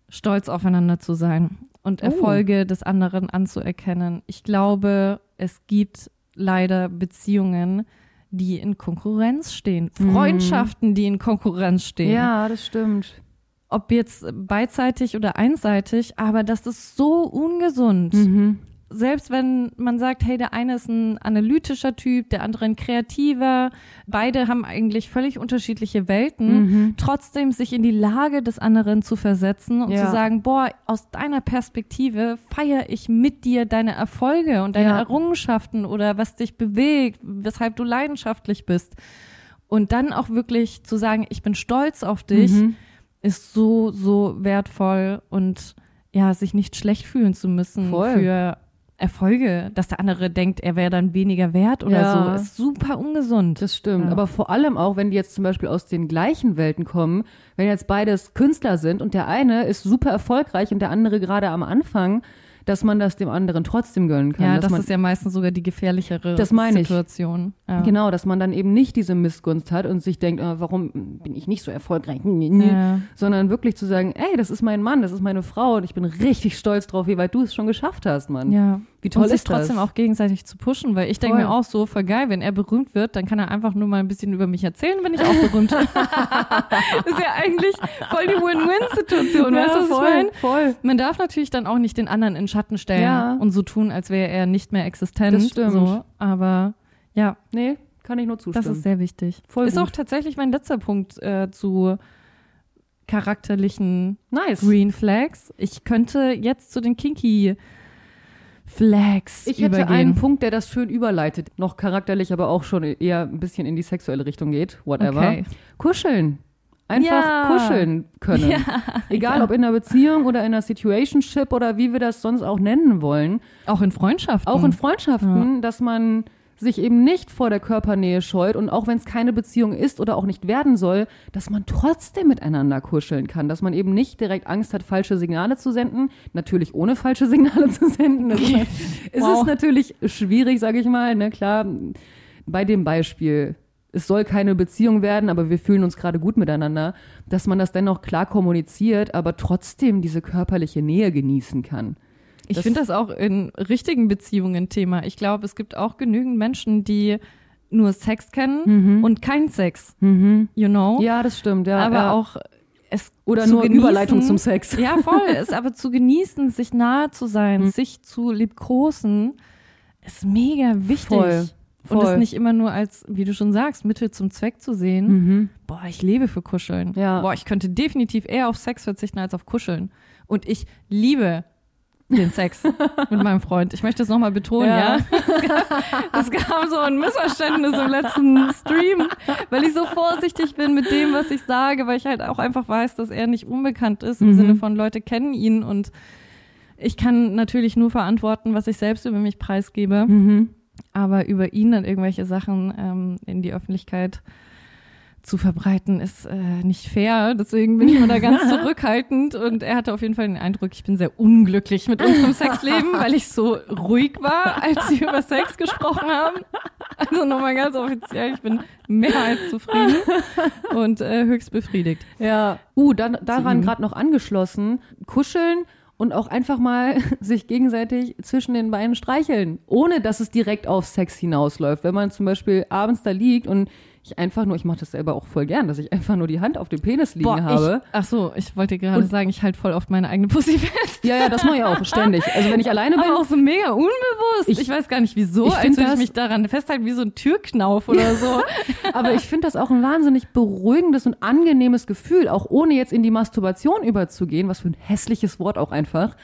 Stolz aufeinander zu sein und Oh. Erfolge des anderen anzuerkennen. Ich glaube, es gibt leider Beziehungen, die in Konkurrenz stehen. Mhm. Freundschaften, die in Konkurrenz stehen Ja, das stimmt. ob jetzt beidseitig oder einseitig, aber das ist so ungesund. Mhm. Selbst wenn man sagt, hey, der eine ist ein analytischer Typ, der andere ein kreativer, beide haben eigentlich völlig unterschiedliche Welten, Mhm. trotzdem sich in die Lage des anderen zu versetzen und Ja. zu sagen, boah, aus deiner Perspektive feiere ich mit dir deine Erfolge und deine Ja. Errungenschaften oder was dich bewegt, weshalb du leidenschaftlich bist. Und dann auch wirklich zu sagen, ich bin stolz auf dich, Mhm. ist so, so wertvoll und ja, sich nicht schlecht fühlen zu müssen Voll. für Erfolge, dass der andere denkt, er wäre dann weniger wert oder Ja. so, ist super ungesund. Das stimmt. Ja. Aber vor allem auch, wenn die jetzt zum Beispiel aus den gleichen Welten kommen, wenn jetzt beides Künstler sind und der eine ist super erfolgreich und der andere gerade am Anfang, dass man das dem anderen trotzdem gönnen kann. ja, das man, ist ja meistens sogar die gefährlichere Das meine ich. Situation. Ja. Genau, dass man dann eben nicht diese Missgunst hat und sich denkt, ah, warum bin ich nicht so erfolgreich? Ja. Sondern wirklich zu sagen, ey, das ist mein Mann, das ist meine Frau und ich bin richtig stolz drauf, wie weit du es schon geschafft hast, Mann. Ja. Wie toll und sich ist das? trotzdem auch gegenseitig zu pushen, weil ich denke Voll. mir auch so, voll geil, wenn er berühmt wird, dann kann er einfach nur mal ein bisschen über mich erzählen, wenn ich auch berühmt bin. ist ja eigentlich voll die Win-Win-Situation, weißt du, was ich meine? voll. Man darf natürlich dann auch nicht den anderen in Schatten stellen Ja. und so tun, als wäre er nicht mehr existent. Das stimmt. So, aber ja, Nee, Kann ich nur zustimmen. Das ist sehr wichtig. Voll ist gut. auch tatsächlich mein letzter Punkt äh, zu charakterlichen nice. Green Flags. Ich könnte jetzt zu den Kinky Flags Ich hätte übergehen. einen Punkt, der das schön überleitet. Noch charakterlich, aber auch schon eher ein bisschen in die sexuelle Richtung geht. Whatever. Okay. Kuscheln. Einfach Ja. kuscheln können. Ja, Egal ja. ob in einer Beziehung oder in einer Situationship oder wie wir das sonst auch nennen wollen. Auch in Freundschaften. Auch in Freundschaften, dass man sich eben nicht vor der Körpernähe scheut und auch wenn es keine Beziehung ist oder auch nicht werden soll, dass man trotzdem miteinander kuscheln kann, dass man eben nicht direkt Angst hat, falsche Signale zu senden, natürlich ohne falsche Signale zu senden. Das ist, es Wow. ist natürlich schwierig, sage ich mal, ne, klar, bei dem Beispiel. Es soll keine Beziehung werden, aber wir fühlen uns gerade gut miteinander, dass man das dennoch klar kommuniziert, aber trotzdem diese körperliche Nähe genießen kann. Ich finde das auch in richtigen Beziehungen Thema. Ich glaube, es gibt auch genügend Menschen, die nur Sex kennen und kein Sex, you know? Mhm. Ja, das stimmt, ja. aber ja. auch es Oder nur genießen, Überleitung zum Sex. Ja, voll. Es aber zu genießen, sich nahe zu sein, Hm. sich zu liebkosen, ist mega wichtig. Voll, Und voll. es nicht immer nur als, wie du schon sagst, Mittel zum Zweck zu sehen. Boah, ich lebe für Kuscheln. Ja. Boah, ich könnte definitiv eher auf Sex verzichten als auf Kuscheln. Und ich liebe den Sex mit meinem Freund. Ich möchte es nochmal betonen, ja. Ja. Es gab so ein Missverständnis im letzten Stream, weil ich so vorsichtig bin mit dem, was ich sage, weil ich halt auch einfach weiß, dass er nicht unbekannt ist, im Mhm. Sinne von Leute kennen ihn und ich kann natürlich nur verantworten, was ich selbst über mich preisgebe, Mhm. aber über ihn dann irgendwelche Sachen ähm, in die Öffentlichkeit zu verbreiten, ist äh, nicht fair. Deswegen bin ich immer da ganz zurückhaltend und er hatte auf jeden Fall den Eindruck, ich bin sehr unglücklich mit unserem Sexleben, weil ich so ruhig war, als sie über Sex gesprochen haben. Also nochmal ganz offiziell, ich bin mehr als zufrieden und äh, höchst befriedigt. Ja. Uh, dann, daran gerade noch angeschlossen. Kuscheln und auch einfach mal sich gegenseitig zwischen den Beinen streicheln, ohne dass es direkt auf Sex hinausläuft. Wenn man zum Beispiel abends da liegt und ich einfach nur, ich mache das selber auch voll gern, dass ich einfach nur die Hand auf dem Penis liegen habe. ich, ach so, ich wollte gerade sagen, ich halte voll oft meine eigene Pussy fest. Ja, ja, das mache ich auch ständig. Also wenn ich alleine bin, Aber auch so mega unbewusst. Ich, Ich- weiß gar nicht wieso, ich als würde ich mich daran festhalten wie so ein Türknauf oder so. Aber ich finde das auch ein wahnsinnig beruhigendes und angenehmes Gefühl, auch ohne jetzt in die Masturbation überzugehen, was für ein hässliches Wort auch einfach.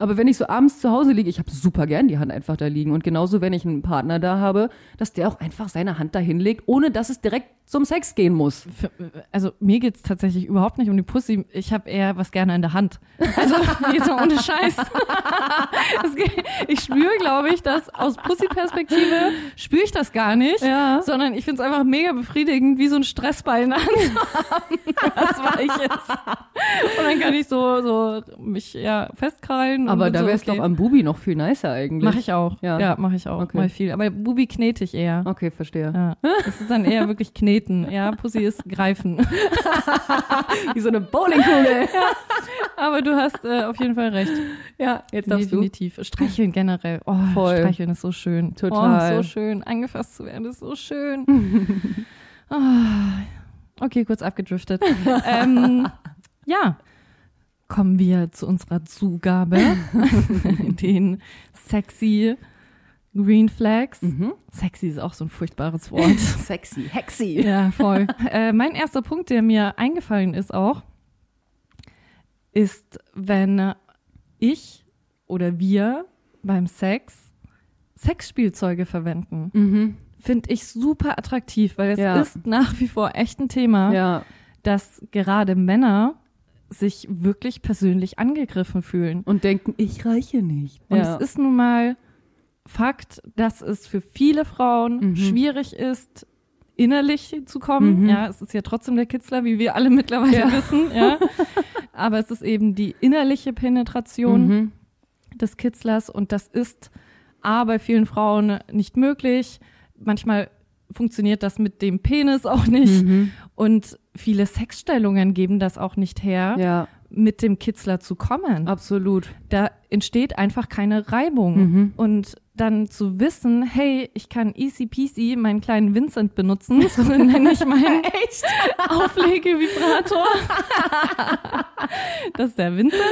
Aber wenn ich so abends zu Hause liege, ich habe super gern die Hand einfach da liegen. Und genauso, wenn ich einen Partner da habe, dass der auch einfach seine Hand da hinlegt, ohne dass es direkt zum Sex gehen muss. Für, also mir geht's tatsächlich überhaupt nicht um die Pussy. Ich habe eher was gerne in der Hand. Also jetzt mal ohne Scheiß. Es geht- ich spüre, glaube ich, dass aus Pussy-Perspektive spüre ich das gar nicht, Ja. sondern ich finde es einfach mega befriedigend, wie so ein Stressball in der Hand zu haben, was weich ist. Und dann kann ich so, so mich ja festkrallen. Und Aber da wäre es okay. doch am Bubi noch viel nicer eigentlich. Mache ich auch. Ja. Ja, mache ich auch. Okay. Mal viel. Aber Bubi knete ich eher. Okay, verstehe. Ja. Das ist dann eher wirklich kneten. Ja, Pussy ist greifen. Wie so eine Bowlingkugel. Aber du hast äh, auf jeden Fall recht. Ja, jetzt darfst du. Definitiv. Streicheln generell. Oh, Voll. Streicheln ist so schön. Total. Oh, so schön. Angefasst zu werden ist so schön. Ah, okay, kurz abgedriftet. ähm, ja. Kommen wir zu unserer Zugabe. Den sexy Green Flags. Mhm. Sexy ist auch so ein furchtbares Wort. Sexy, hexy. Ja, voll. äh, mein erster Punkt, der mir eingefallen ist auch, ist, wenn ich oder wir beim Sex Sexspielzeuge verwenden. Mhm. Finde ich super attraktiv, weil es Ja. ist nach wie vor echt ein Thema, Ja. dass gerade Männer sich wirklich persönlich angegriffen fühlen. Und denken, ich reiche nicht. Und ja. es ist nun mal Fakt, dass es für viele Frauen Mhm. schwierig ist, innerlich zu kommen. Mhm. Ja, es ist ja trotzdem der Kitzler, wie wir alle mittlerweile Ja. wissen. Ja. Aber es ist eben die innerliche Penetration Mhm. des Kitzlers und das ist A bei vielen Frauen nicht möglich. Manchmal funktioniert das mit dem Penis auch nicht. Mhm. Und viele Sexstellungen geben das auch nicht her, Ja, mit dem Kitzler zu kommen absolut. da entsteht einfach keine Reibung. Mhm. Und dann zu wissen, hey, ich kann easy peasy meinen kleinen Vincent benutzen, so nenne ich meinen Auflegevibrator. das ist der Vincent.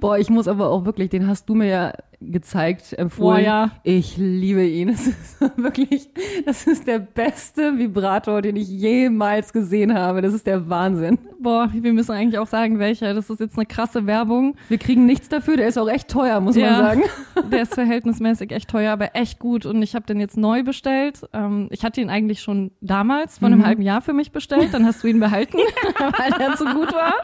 Boah, ich muss aber auch wirklich, den hast du mir ja gezeigt, empfohlen. Boah, ja. Ich liebe ihn. Es ist wirklich, das ist der beste Vibrator, den ich jemals gesehen habe. Das ist der Wahnsinn. Boah, wir müssen eigentlich auch sagen, welcher. Das ist jetzt eine krasse Werbung. Wir kriegen nichts dafür, der ist auch echt teuer, muss Ja. man sagen. Der ist verhältnismäßig echt teuer, aber echt gut. Und ich habe den jetzt neu bestellt. Ähm, ich hatte ihn eigentlich schon damals, vor einem Mhm. halben Jahr für mich bestellt. Dann hast du ihn behalten, weil er zu gut war.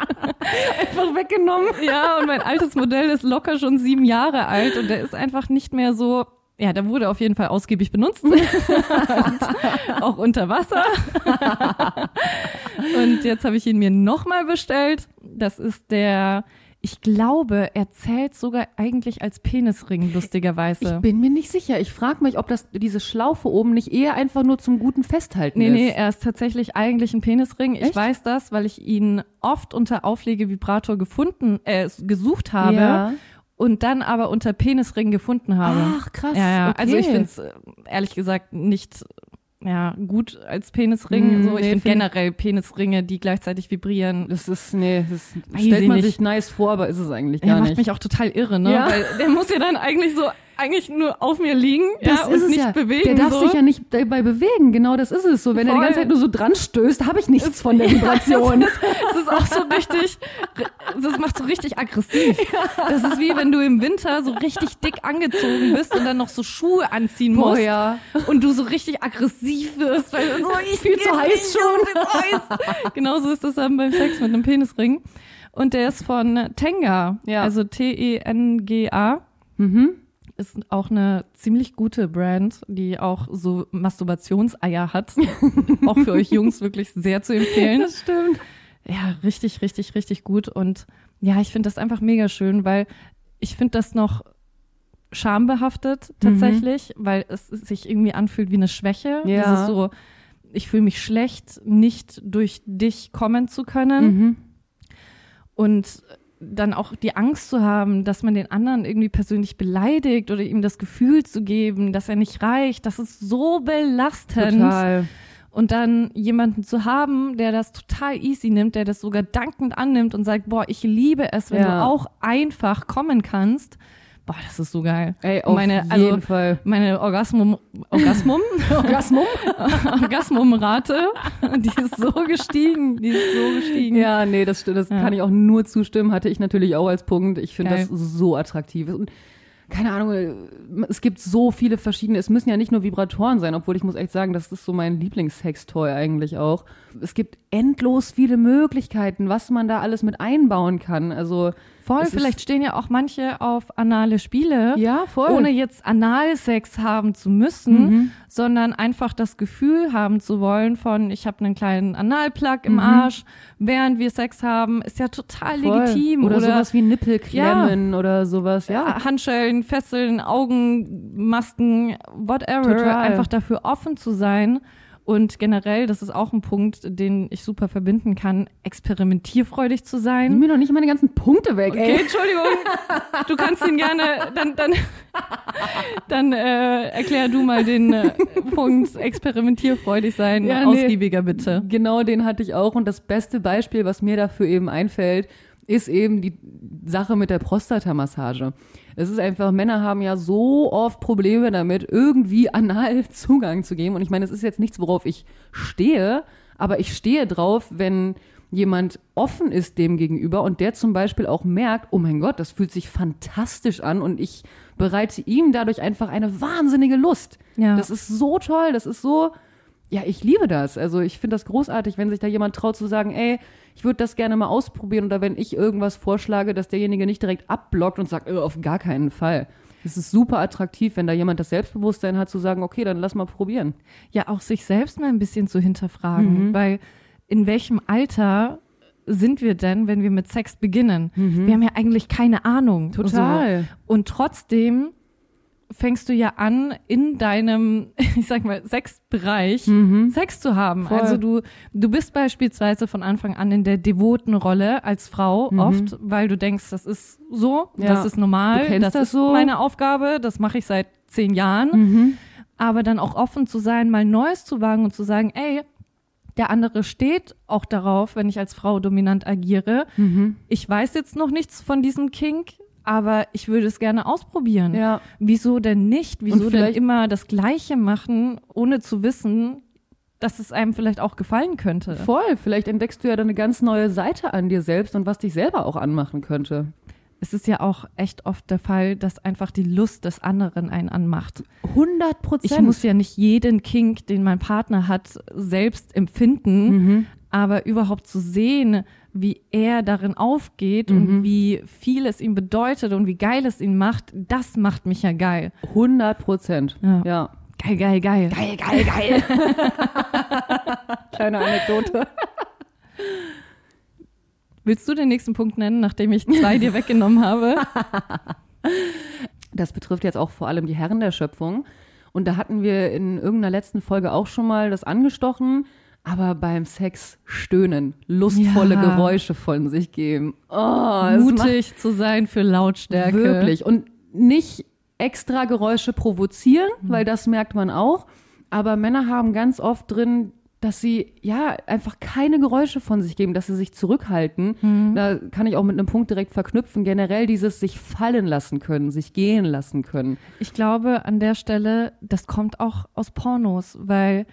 Einfach weggenommen. Ja, und mein altes Modell ist locker schon sieben Jahre alt und der ist einfach nicht mehr so. Ja, der wurde auf jeden Fall ausgiebig benutzt. auch unter Wasser. und jetzt habe ich ihn mir nochmal bestellt. Das ist der, ich glaube, er zählt sogar eigentlich als Penisring, Ich lustigerweise. bin mir nicht sicher. Ich frage mich, ob das diese Schlaufe oben nicht eher einfach nur zum guten Festhalten Nee, ist. nee, er ist tatsächlich eigentlich ein Penisring. Ich Echt? weiß das, weil ich ihn oft unter Auflegevibrator gefunden, äh, gesucht habe Ja. und dann aber unter Penisring gefunden habe. Ach, krass. Ja, ja. Okay. Also ich finde es ehrlich gesagt nicht ja, gut als Penisring. Mm, so, ich nee, finde find- generell Penisringe, die gleichzeitig vibrieren. Das ist, nee, das Weiß stellt man nicht. sich nice vor, aber ist es eigentlich Der gar macht nicht. mich auch total irre, ne? Ja. Weil der muss ja dann eigentlich so, eigentlich nur auf mir liegen das ja, ist und nicht ja. bewegen. Der darf so. sich ja nicht dabei bewegen. Genau das ist es so. Wenn er die Voll. ganze Zeit nur so dran stößt, habe ich nichts von der Vibration. Das ist auch so richtig, das macht so richtig aggressiv. Das ist wie wenn du im Winter so richtig dick angezogen bist und dann noch so Schuhe anziehen Boah, musst ja. und du so richtig aggressiv wirst, weil so ich Viel zu heiß schon. Genauso ist das dann beim Sex mit einem Penisring. Und der ist von Tenga, Ja. also T-E-N-G-A. Mhm. Ist auch eine ziemlich gute Brand, die auch so Masturbationseier hat. auch für euch Jungs wirklich sehr zu empfehlen. Das stimmt. Ja, richtig, richtig, richtig gut. Und ja, ich finde das einfach mega schön, weil ich finde das noch schambehaftet tatsächlich, weil es sich irgendwie anfühlt wie eine Schwäche. Ja. Dieses so, ich fühle mich schlecht, nicht durch dich kommen zu können. Mhm. Und dann auch die Angst zu haben, dass man den anderen irgendwie persönlich beleidigt oder ihm das Gefühl zu geben, dass er nicht reicht, das ist so belastend. Total. Und dann jemanden zu haben, der das total easy nimmt, der das sogar dankend annimmt und sagt, boah, ich liebe es, wenn Ja. du auch einfach kommen kannst. Boah, das ist so geil. Ey, auf meine, jeden also Fall. meine Orgasmum, Orgasmum, Orgasmus? Orgasmumrate, die ist so gestiegen, die ist so gestiegen. Ja, nee, das. Das Ja. kann ich auch nur zustimmen. Hatte ich natürlich auch als Punkt. Ich finde das so attraktiv. Und keine Ahnung, es gibt so viele verschiedene. Es müssen ja nicht nur Vibratoren sein, obwohl ich muss echt sagen, das ist so mein Lieblingssextoy eigentlich auch. Es gibt endlos viele Möglichkeiten, was man da alles mit einbauen kann. Also Voll, Es vielleicht stehen ja auch manche auf anale Spiele. ja, voll. ohne jetzt Analsex haben zu müssen, Mhm. sondern einfach das Gefühl haben zu wollen von, ich habe einen kleinen Analplug im Mhm. Arsch, während wir Sex haben, ist ja total voll. legitim. Oder, sowas wie Nippelklemmen oder sowas. Ja, ja, Handschellen, Fesseln, Augenmasken, whatever. Total. Einfach dafür offen zu sein. Und generell, das ist auch ein Punkt, den ich super verbinden kann, experimentierfreudig zu sein. Nimm mir doch nicht meine ganzen Punkte weg, Okay, ey. Entschuldigung. Du kannst ihn gerne, dann, dann, dann äh, erklär du mal den äh, Punkt experimentierfreudig sein, Ja, nee. ausgiebiger bitte. Genau den hatte ich auch. Und das beste Beispiel, was mir dafür eben einfällt, ist eben die Sache mit der Prostatamassage. Es ist einfach, Männer haben ja so oft Probleme damit, irgendwie anal Zugang zu geben. Und ich meine, es ist jetzt nichts, worauf ich stehe, aber ich stehe drauf, wenn jemand offen ist dem gegenüber und der zum Beispiel auch merkt, oh mein Gott, das fühlt sich fantastisch an und ich bereite ihm dadurch einfach eine wahnsinnige Lust. Ja. Das ist so toll, das ist so, ja, ich liebe das. Also ich finde das großartig, wenn sich da jemand traut zu sagen, ey, ich würde das gerne mal ausprobieren oder wenn ich irgendwas vorschlage, dass derjenige nicht direkt abblockt und sagt, äh, auf gar keinen Fall. Es ist super attraktiv, wenn da jemand das Selbstbewusstsein hat, zu sagen, okay, dann lass mal probieren. Ja, auch sich selbst mal ein bisschen zu hinterfragen, Mhm. weil in welchem Alter sind wir denn, wenn wir mit Sex beginnen? Wir haben ja eigentlich keine Ahnung. Mhm. Total. So. Und trotzdem fängst du ja an, in deinem, ich sag mal, Sexbereich Sex zu haben. Mhm. Voll. Also du, du bist beispielsweise von Anfang an in der devoten Rolle als Frau oft, weil du denkst, das ist so, Mhm. Ja. das ist normal, das, das ist so. meine Aufgabe, das mache ich seit zehn Jahren. Mhm. Aber dann auch offen zu sein, mal Neues zu wagen und zu sagen, ey, der andere steht auch darauf, wenn ich als Frau dominant agiere. Mhm. Ich weiß jetzt noch nichts von diesem Kink, aber ich würde es gerne ausprobieren. Ja. Wieso denn nicht? Wieso denn immer das Gleiche machen, ohne zu wissen, dass es einem vielleicht auch gefallen könnte? Voll, vielleicht entdeckst du ja dann eine ganz neue Seite an dir selbst und was dich selber auch anmachen könnte. Es ist ja auch echt oft der Fall, dass einfach die Lust des anderen einen anmacht. 100 Prozent. Ich muss ja nicht jeden Kink, den mein Partner hat, selbst empfinden, Mhm. aber überhaupt zu sehen, wie er darin aufgeht und wie viel es ihm bedeutet und wie geil es ihn macht, das macht mich ja geil. 100 Prozent. Ja. ja. Geil, geil, geil. Geil, geil, geil. Kleine Anekdote. Willst du den nächsten Punkt nennen, nachdem ich zwei dir weggenommen habe? Das betrifft jetzt auch vor allem die Herren der Schöpfung. Und da hatten wir in irgendeiner letzten Folge auch schon mal das angestochen. Aber beim Sex stöhnen, lustvolle Ja. Geräusche von sich geben. Oh, Mutig zu sein für Lautstärke. Wirklich. Und nicht extra Geräusche provozieren, weil das merkt man auch. Aber Männer haben ganz oft drin, dass sie ja einfach keine Geräusche von sich geben, dass sie sich zurückhalten. Da kann ich auch mit einem Punkt direkt verknüpfen. Generell dieses sich fallen lassen können, sich gehen lassen können. Ich glaube an der Stelle, das kommt auch aus Pornos, weil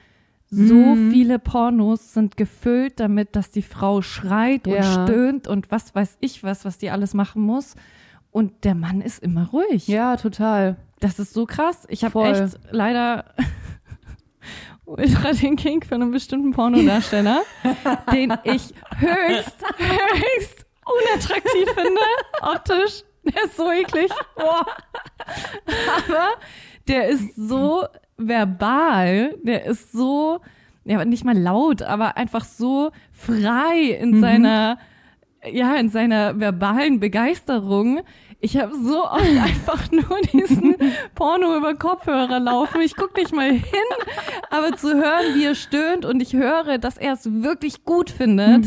so Mhm. viele Pornos sind gefüllt damit, dass die Frau schreit und Ja. stöhnt und was weiß ich was, was die alles machen muss. Und der Mann ist immer ruhig. Ja, total. Das ist so krass. Ich habe echt leider ultra den Kink für einen bestimmten Pornodarsteller, den ich höchst, höchst unattraktiv finde, optisch. Der ist so eklig. Boah. Aber der ist so verbal, der ist so, ja, nicht mal laut, aber einfach so frei in seiner, ja, in seiner verbalen Begeisterung. Ich habe so oft einfach nur diesen Porno über Kopfhörer laufen. Ich gucke nicht mal hin, aber zu hören, wie er stöhnt und ich höre, dass er es wirklich gut findet.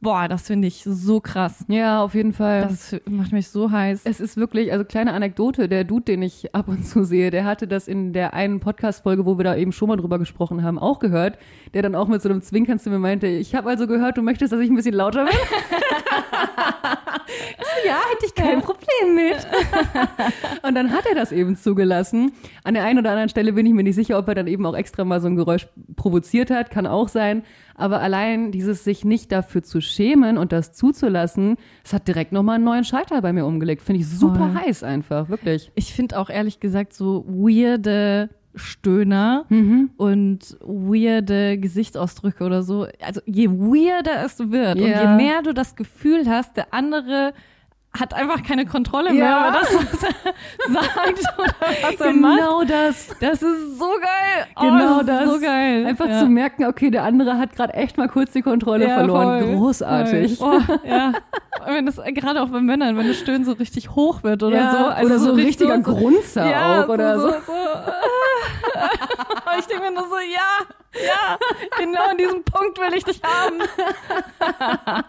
Boah, das finde ich so krass. Ja, auf jeden Fall. Das macht mich so heiß. Es ist wirklich, also kleine Anekdote, der Dude, den ich ab und zu sehe, der hatte das in der einen Podcast-Folge, wo wir da eben schon mal drüber gesprochen haben, auch gehört, der dann auch mit so einem Zwinkern zu mir meinte, ich habe also gehört, du möchtest, dass ich ein bisschen lauter bin. ja, hätte ich kein Problem mit. und dann hat er das eben zugelassen. An der einen oder anderen Stelle bin ich mir nicht sicher, ob er dann eben auch extra mal so ein Geräusch provoziert hat, kann auch sein. Aber allein dieses sich nicht dafür zu schämen und das zuzulassen, es hat direkt nochmal einen neuen Schalter bei mir umgelegt. Finde ich super Voll. heiß einfach, wirklich. Ich finde auch ehrlich gesagt so weirde Stöhner Mhm. und weirde Gesichtsausdrücke oder so. Also je weirder es wird und Ja. je mehr du das Gefühl hast, der andere hat einfach keine Kontrolle mehr Ja. über das, was er sagt oder was er macht. Genau das. Das ist so geil. Oh, Genau das. das. So geil. Einfach ja. zu merken, okay, der andere hat gerade echt mal kurz die Kontrolle Ja, verloren. voll, Großartig. Voll. Oh, ja. Wenn das gerade auch bei Männern, wenn das Stöhnen so richtig hoch wird oder so. Also oder so ein richtig richtiger Grunzer ja, auch oder so. so. ich denke mir nur so, ja, ja, genau an diesem Punkt will ich dich haben.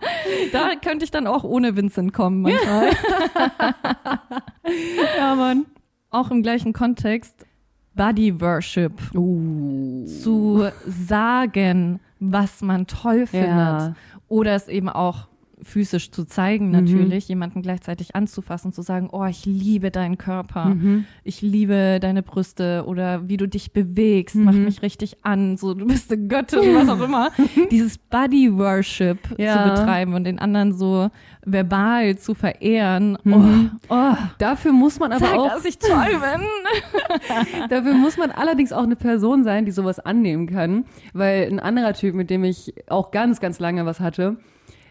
da könnte ich dann auch ohne Vincent kommen manchmal. Ja, Mann. Auch im gleichen Kontext Body Worship. Uh. Zu sagen, was man toll findet. Ja. Oder es eben auch physisch zu zeigen, natürlich, jemanden gleichzeitig anzufassen, zu sagen, oh, ich liebe deinen Körper, ich liebe deine Brüste oder wie du dich bewegst, macht mich richtig an, so du bist eine Göttin, was auch immer. Dieses Body Worship Ja. zu betreiben und den anderen so verbal zu verehren. Oh, oh, Dafür muss man aber sag, auch, dass ich toll bin. dafür muss man allerdings auch eine Person sein, die sowas annehmen kann. Weil ein anderer Typ, mit dem ich auch ganz, ganz lange was hatte,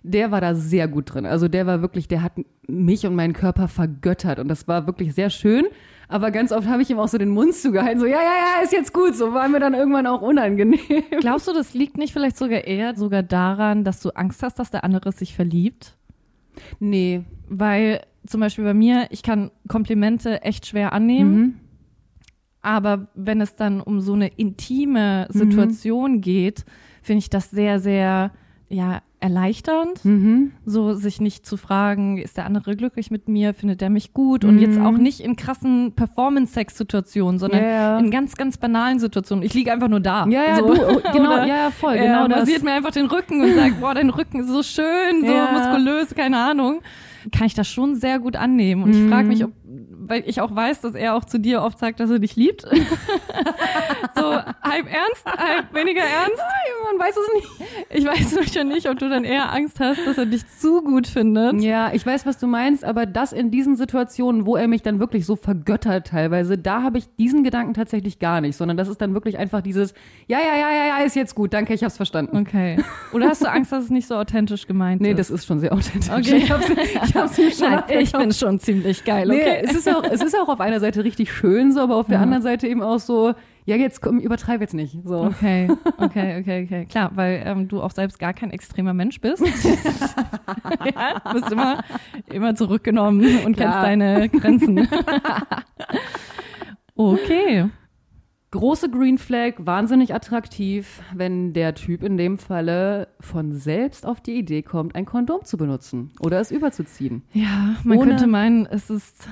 der war da sehr gut drin. Also der war wirklich, der hat mich und meinen Körper vergöttert und das war wirklich sehr schön. Aber ganz oft habe ich ihm auch so den Mund zugehalten, so ja, ja, ja, ist jetzt gut. So war mir dann irgendwann auch unangenehm. Glaubst du, das liegt nicht vielleicht sogar eher sogar daran, dass du Angst hast, dass der andere sich verliebt? Nee. Weil zum Beispiel bei mir, ich kann Komplimente echt schwer annehmen. Mhm. Aber wenn es dann um so eine intime Situation geht, finde ich das sehr, sehr ja, erleichternd. Mhm. So sich nicht zu fragen, ist der andere glücklich mit mir, findet er mich gut? Und jetzt auch nicht in krassen Performance-Sex-Situationen, sondern ja. in ganz, ganz banalen Situationen. Ich liege einfach nur da. Ja, ja, so. du, oh, genau, Oder ja, voll, er genau das. massiert mir einfach den Rücken und sagt, boah, dein Rücken ist so schön, so Ja. muskulös, keine Ahnung. kann ich das schon sehr gut annehmen. Und ich Mhm. frage mich, ob, weil ich auch weiß, dass er auch zu dir oft sagt, dass er dich liebt. so halb ernst, halb weniger ernst. Man weiß es nicht. Ich weiß schon nicht, ob du dann eher Angst hast, dass er dich zu gut findet. Ja, ich weiß, was du meinst, aber das in diesen Situationen, wo er mich dann wirklich so vergöttert teilweise, da habe ich diesen Gedanken tatsächlich gar nicht, sondern das ist dann wirklich einfach dieses, ja, ja, ja, ja, ja, ist jetzt gut, danke, ich hab's verstanden. Okay. Oder hast du Angst, dass es nicht so authentisch gemeint Nee, ist? das ist schon sehr authentisch. Okay. Ich hab's, ich hab's Nein, ich bin schon ziemlich geil, Nee, es ist, auch, es ist auch auf einer Seite richtig schön so, aber auf der Ja. anderen Seite eben auch so, ja, jetzt komm, übertreib jetzt nicht. So. Okay, okay, okay, okay. Klar, weil ähm, du auch selbst gar kein extremer Mensch bist. ja, du bist immer, immer zurückgenommen und kennst Klar. deine Grenzen. okay. Große Green Flag, wahnsinnig attraktiv, wenn der Typ in dem Falle von selbst auf die Idee kommt, ein Kondom zu benutzen oder es überzuziehen. Ja, man Ohne- könnte meinen, es ist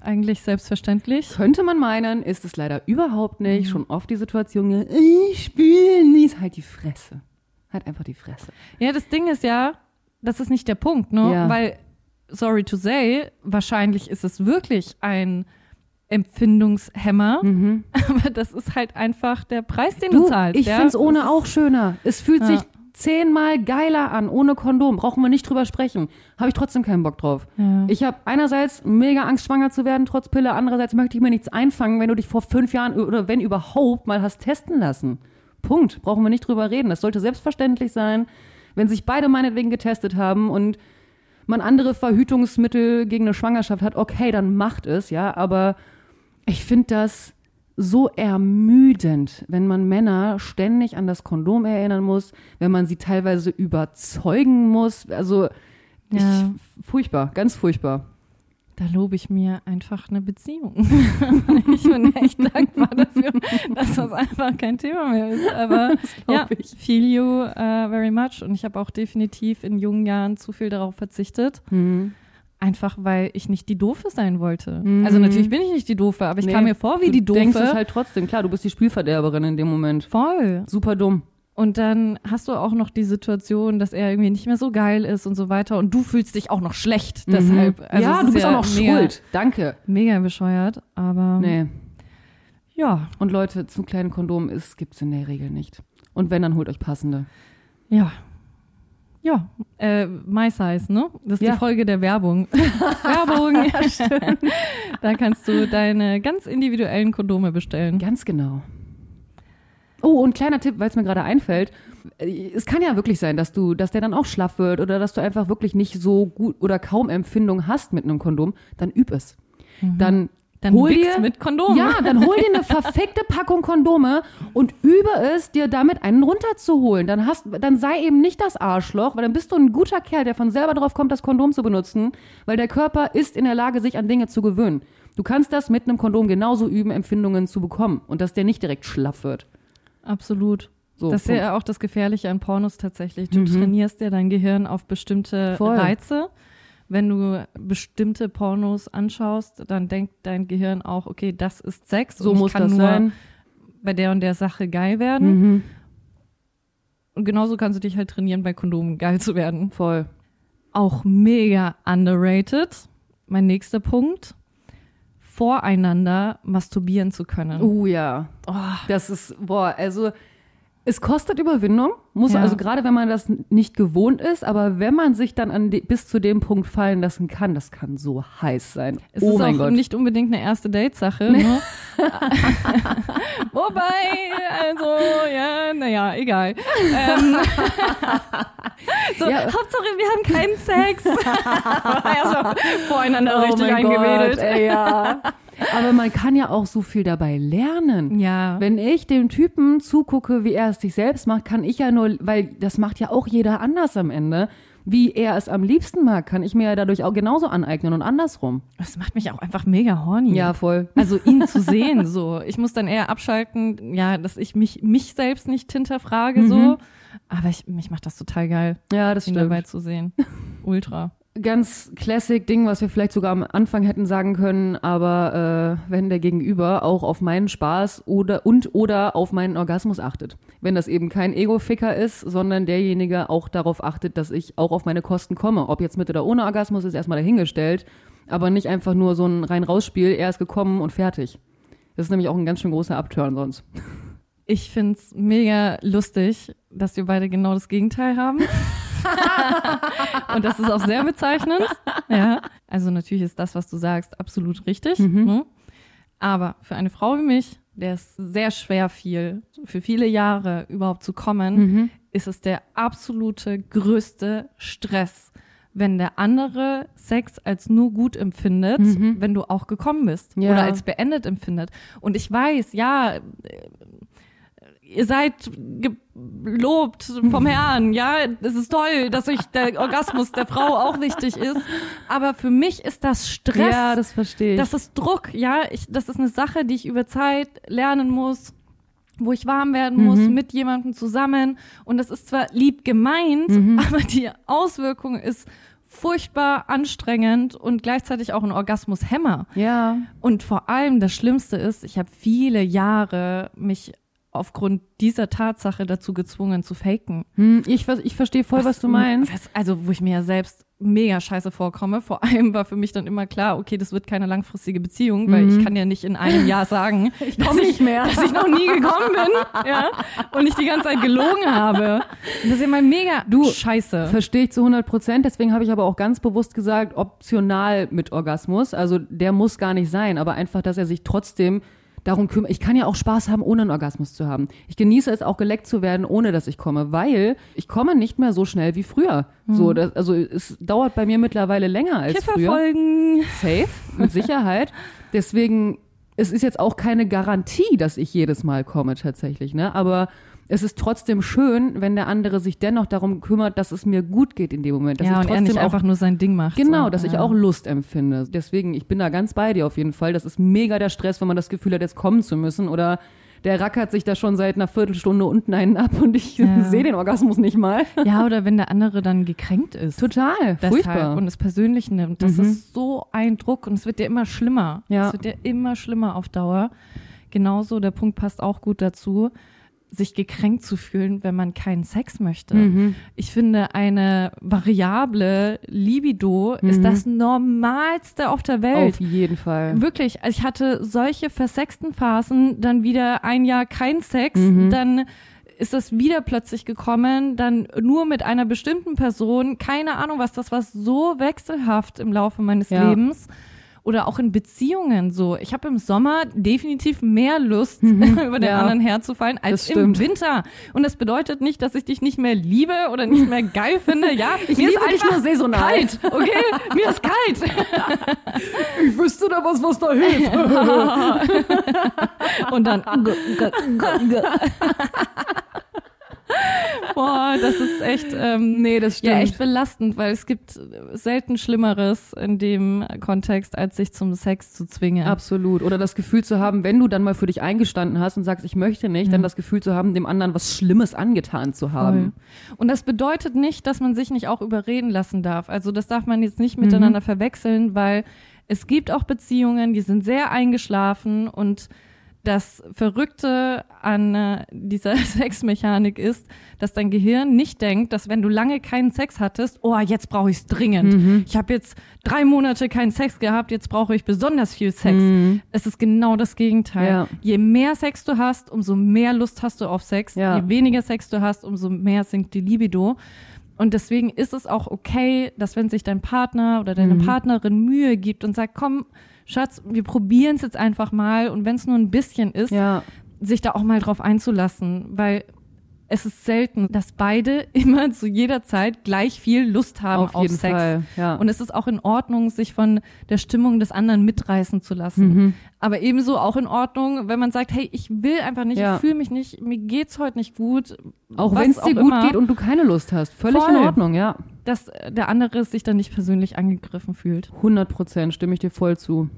eigentlich selbstverständlich. Könnte man meinen, ist es leider überhaupt Mhm. nicht. Schon oft die Situation, ich spiele nicht, halt die Fresse. Halt einfach die Fresse. Ja, das Ding ist ja, das ist nicht der Punkt, ne? Ja. Weil, sorry to say, wahrscheinlich ist es wirklich ein Empfindungshemmer, aber das ist halt einfach der Preis, den du, Mhm. Du, zahlst. ich ja? find's ohne Das ist- auch schöner. Es fühlt Ja. sich zehnmal geiler an, ohne Kondom. Brauchen wir nicht drüber sprechen. Habe ich trotzdem keinen Bock drauf. Ja. Ich habe einerseits mega Angst, schwanger zu werden, trotz Pille. Andererseits möchte ich mir nichts einfangen, wenn du dich vor fünf Jahren oder wenn überhaupt mal hast testen lassen. Punkt. Brauchen wir nicht drüber reden. Das sollte selbstverständlich sein, wenn sich beide meinetwegen getestet haben und man andere Verhütungsmittel gegen eine Schwangerschaft hat, okay, dann macht es, ja. Aber ich finde das so ermüdend, wenn man Männer ständig an das Kondom erinnern muss, wenn man sie teilweise überzeugen muss. Also Ja. ich, furchtbar, ganz furchtbar. Da lobe ich mir einfach eine Beziehung. ich bin echt dankbar dafür, dass das einfach kein Thema mehr ist. Aber ja, ich. feel you uh, very much. Und ich habe auch definitiv in jungen Jahren zu viel darauf verzichtet. Einfach weil ich nicht die Doofe sein wollte. Also natürlich bin ich nicht die Doofe, aber ich Nee, kam mir vor wie du die Doofe. denkst es halt trotzdem. Klar, du bist die Spielverderberin in dem Moment. Voll. Super dumm. Und dann hast du auch noch die Situation, dass er irgendwie nicht mehr so geil ist und so weiter. Und du fühlst dich auch noch schlecht. Deshalb. Also ja, es du ist bist auch noch mega, schuld. Danke. Mega bescheuert. Aber Nee. ja, Und Leute, zu kleinen Kondomen ist, gibt's in der Regel nicht. Und wenn, dann holt euch passende. ja. Ja, äh, My Size, ne? Das ist Ja. die Folge der Werbung. Werbung. da kannst du deine ganz individuellen Kondome bestellen. Ganz genau. Oh, und kleiner Tipp, weil es mir gerade einfällt. Äh, Es kann ja wirklich sein, dass du, dass der dann auch schlaff wird oder dass du einfach wirklich nicht so gut oder kaum Empfindung hast mit einem Kondom, dann üb es. Mhm. Dann hol wichs dir mit Kondom. Ja, dann hol dir eine verfickte Packung Kondome und übe es, dir damit einen runterzuholen. Dann hast, dann sei eben nicht das Arschloch, weil dann bist du ein guter Kerl, der von selber drauf kommt, das Kondom zu benutzen, weil der Körper ist in der Lage, sich an Dinge zu gewöhnen. Du kannst das mit einem Kondom genauso üben, Empfindungen zu bekommen und dass der nicht direkt schlaff wird. Absolut. So, das ist Punkt. ja auch das Gefährliche an Pornos tatsächlich. Du trainierst ja dein Gehirn auf bestimmte Voll. Reize. Wenn du bestimmte Pornos anschaust, dann denkt dein Gehirn auch, okay, das ist Sex. so und ich muss kann das nur sein. bei der und der Sache geil werden. Mhm. Und genauso kannst du dich halt trainieren, bei Kondomen geil zu werden. Voll. Auch mega underrated. Mein nächster Punkt. Voreinander masturbieren zu können. Oh ja. Oh, Das ist, boah, also es kostet Überwindung, muss Ja. also gerade wenn man das nicht gewohnt ist, aber wenn man sich dann an die, bis zu dem Punkt fallen lassen kann, das kann so heiß sein. Es oh ist mein auch Gott. nicht unbedingt eine erste Date-Sache. Ne? Wobei, also, ja, naja, egal. Ähm, so, Ja. Hauptsache, wir haben keinen Sex. also, voreinander richtig Oh mein eingewedelt. Gott, ey, ja. Aber man kann ja auch so viel dabei lernen. Ja. Wenn ich dem Typen zugucke, wie er es sich selbst macht, kann ich ja nur, weil das macht ja auch jeder anders am Ende, wie er es am liebsten mag, kann ich mir ja dadurch auch genauso aneignen und andersrum. Das macht mich auch einfach mega horny. Ja, voll. Also ihn zu sehen, so. Ich muss dann eher abschalten, ja, dass ich mich, mich selbst nicht hinterfrage, so. Aber ich, mich macht das total geil, Ja, das ihn stimmt. dabei zu sehen. Ultra. Ganz Classic-Ding, was wir vielleicht sogar am Anfang hätten sagen können, aber äh, wenn der Gegenüber auch auf meinen Spaß oder und oder auf meinen Orgasmus achtet. Wenn das eben kein Ego-Ficker ist, sondern derjenige auch darauf achtet, dass ich auch auf meine Kosten komme. Ob jetzt mit oder ohne Orgasmus ist erstmal dahingestellt, aber nicht einfach nur so ein rein-raus-Spiel, er ist gekommen und fertig. Das ist nämlich auch ein ganz schön großer Upturn sonst. Ich find's mega lustig, dass wir beide genau das Gegenteil haben. und das ist auch sehr bezeichnend. Ja. Also natürlich ist das, was du sagst, absolut richtig. Mhm. Ne? Aber für eine Frau wie mich, der es sehr schwer fiel, für viele Jahre überhaupt zu kommen, Mhm. ist es der absolute größte Stress, wenn der andere Sex als nur gut empfindet, Mhm. wenn du auch gekommen bist Ja. oder als beendet empfindet. Und ich weiß, ja, ihr seid gelobt vom Herrn, ja, es ist toll, dass euch der Orgasmus der Frau auch wichtig ist, aber für mich ist das Stress. Ja, das verstehe ich. Das ist Druck, ja. Ich, das ist eine Sache, die ich über Zeit lernen muss, wo ich warm werden muss Mhm. mit jemandem zusammen. Und das ist zwar lieb gemeint, Mhm. aber die Auswirkung ist furchtbar anstrengend und gleichzeitig auch ein Orgasmushemmer. ja. Und vor allem das Schlimmste ist, ich habe viele Jahre mich aufgrund dieser Tatsache dazu gezwungen zu faken. Hm, ich, ich verstehe voll, was, du meinst. Was, also, wo ich mir ja selbst mega scheiße vorkomme. Vor allem war für mich dann immer klar, okay, das wird keine langfristige Beziehung, weil Mhm. ich kann ja nicht in einem Jahr sagen, ich dass, ich, mehr. dass ich noch nie gekommen bin ja, und ich die ganze Zeit gelogen habe. Und das ist ja mal mega Du, scheiße. Verstehe ich zu 100 Prozent. Deswegen habe ich aber auch ganz bewusst gesagt, optional mit Orgasmus. Also der muss gar nicht sein, aber einfach, dass er sich trotzdem darum kümmert. Ich kann ja auch Spaß haben, ohne einen Orgasmus zu haben. Ich genieße es auch geleckt zu werden, ohne dass ich komme, weil ich komme nicht mehr so schnell wie früher. So, das, also es dauert bei mir mittlerweile länger als früher. Kifferfolgen. Safe, mit Sicherheit. Deswegen, es ist jetzt auch keine Garantie, dass ich jedes Mal komme tatsächlich, ne? Aber es ist trotzdem schön, wenn der andere sich dennoch darum kümmert, dass es mir gut geht in dem Moment. Dass Ja, ich und er nicht auch, einfach nur sein Ding macht. Genau, so. dass ich ja. auch Lust empfinde. Deswegen, ich bin da ganz bei dir auf jeden Fall. Das ist mega der Stress, wenn man das Gefühl hat, jetzt kommen zu müssen oder der rackert sich da schon seit einer Viertelstunde unten einen ab und ich Ja. sehe den Orgasmus nicht mal. Ja, oder wenn der andere dann gekränkt ist. Total, Deshalb furchtbar. und es persönlich nimmt. Das Mhm. ist so ein Druck und es wird dir immer schlimmer. Ja. Es wird dir immer schlimmer auf Dauer. Genauso, der Punkt passt auch gut dazu, sich gekränkt zu fühlen, wenn man keinen Sex möchte. Mhm. Ich finde, eine variable Libido Mhm. ist das Normalste auf der Welt. Auf jeden Fall. Wirklich, also ich hatte solche versexten Phasen, dann wieder ein Jahr kein Sex, Mhm. dann ist das wieder plötzlich gekommen, dann nur mit einer bestimmten Person, keine Ahnung was, das war so wechselhaft im Laufe meines Ja. Lebens. Oder auch in Beziehungen so. Ich habe im Sommer definitiv mehr Lust, über den Ja. anderen herzufallen, als im. Winter. Und das bedeutet nicht, dass ich dich nicht mehr liebe oder nicht mehr geil finde. Ja, Ich mir liebe ist dich nur saisonal. kalt, okay? Mir ist kalt. Ich wüsste da was, was da hilft. Und dann. Boah, das ist echt, ähm, nee, das stimmt. ja, echt belastend, weil es gibt selten Schlimmeres in dem Kontext, als sich zum Sex zu zwingen. Absolut. Oder das Gefühl zu haben, wenn du dann mal für dich eingestanden hast und sagst, ich möchte nicht, Ja. dann das Gefühl zu haben, dem anderen was Schlimmes angetan zu haben. Voll. Und das bedeutet nicht, dass man sich nicht auch überreden lassen darf. Also das darf man jetzt nicht miteinander verwechseln, weil es gibt auch Beziehungen, die sind sehr eingeschlafen und das Verrückte an äh, dieser Sexmechanik ist, dass dein Gehirn nicht denkt, dass wenn du lange keinen Sex hattest, oh, jetzt brauche ich es dringend. Ich habe jetzt drei Monate keinen Sex gehabt, jetzt brauche ich besonders viel Sex. Es ist genau das Gegenteil. Ja. Je mehr Sex du hast, umso mehr Lust hast du auf Sex. Ja. Je weniger Sex du hast, umso mehr sinkt die Libido. Und deswegen ist es auch okay, dass wenn sich dein Partner oder deine Partnerin Mühe gibt und sagt, komm, Schatz, wir probieren es jetzt einfach mal und wenn es nur ein bisschen ist, Ja. sich da auch mal drauf einzulassen, weil es ist selten, dass beide immer zu jeder Zeit gleich viel Lust haben auf, auf Sex. Fall. Ja. Und es ist auch in Ordnung, sich von der Stimmung des anderen mitreißen zu lassen. Mhm. Aber ebenso auch in Ordnung, wenn man sagt, hey, ich will einfach nicht, Ja. ich fühle mich nicht, mir geht's heute nicht gut. auch wenn es dir gut immer, geht und du keine Lust hast. Völlig Voll. in Ordnung, ja. Dass der andere sich dann nicht persönlich angegriffen fühlt. 100 Prozent stimme ich dir voll zu.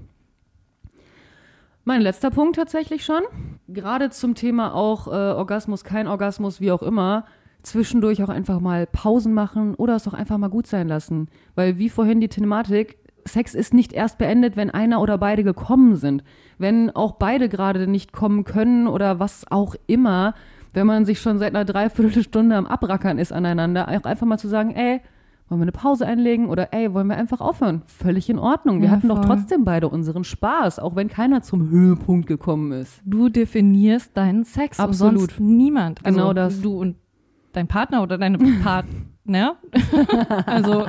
Mein letzter Punkt tatsächlich schon. Gerade zum Thema auch äh, Orgasmus, kein Orgasmus, wie auch immer. zwischendurch auch einfach mal Pausen machen oder es auch einfach mal gut sein lassen. Weil wie vorhin die Thematik, Sex ist nicht erst beendet, wenn einer oder beide gekommen sind. Wenn auch beide gerade nicht kommen können oder was auch immer, wenn man sich schon seit einer Dreiviertelstunde am Abrackern ist aneinander, auch einfach mal zu sagen, ey, wollen wir eine Pause einlegen oder ey, wollen wir einfach aufhören? Völlig in Ordnung. Wir Ja, hatten doch voll. trotzdem beide unseren Spaß, auch wenn keiner zum Höhepunkt gekommen ist. Du definierst deinen Sex Absolut. und sonst niemand. Also Genau das. Du und dein Partner oder deine Partner. also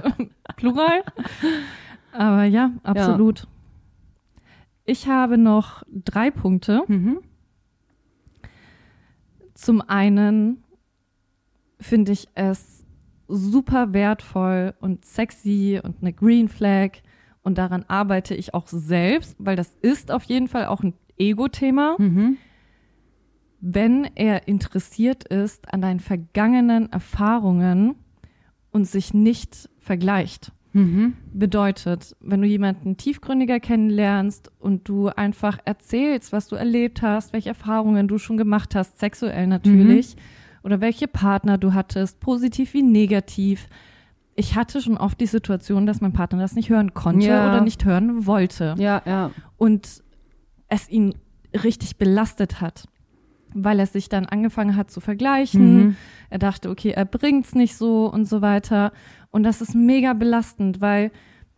Plural. Aber ja, absolut. Ich habe noch drei Punkte. Mhm. Zum einen finde ich es super wertvoll und sexy und eine Green Flag und daran arbeite ich auch selbst, weil das ist auf jeden Fall auch ein Ego-Thema. Mhm. wenn er interessiert ist an deinen vergangenen Erfahrungen und sich nicht vergleicht. Mhm. Bedeutet, wenn du jemanden tiefgründiger kennenlernst und du einfach erzählst, was du erlebt hast, welche Erfahrungen du schon gemacht hast, sexuell natürlich, oder welche Partner du hattest, positiv wie negativ. Ich hatte schon oft die Situation, dass mein Partner das nicht hören konnte Ja. oder nicht hören wollte Ja, ja. und es ihn richtig belastet hat, weil er sich dann angefangen hat zu vergleichen. Mhm. Er dachte, okay, er bringt's nicht so und so weiter. Und das ist mega belastend, weil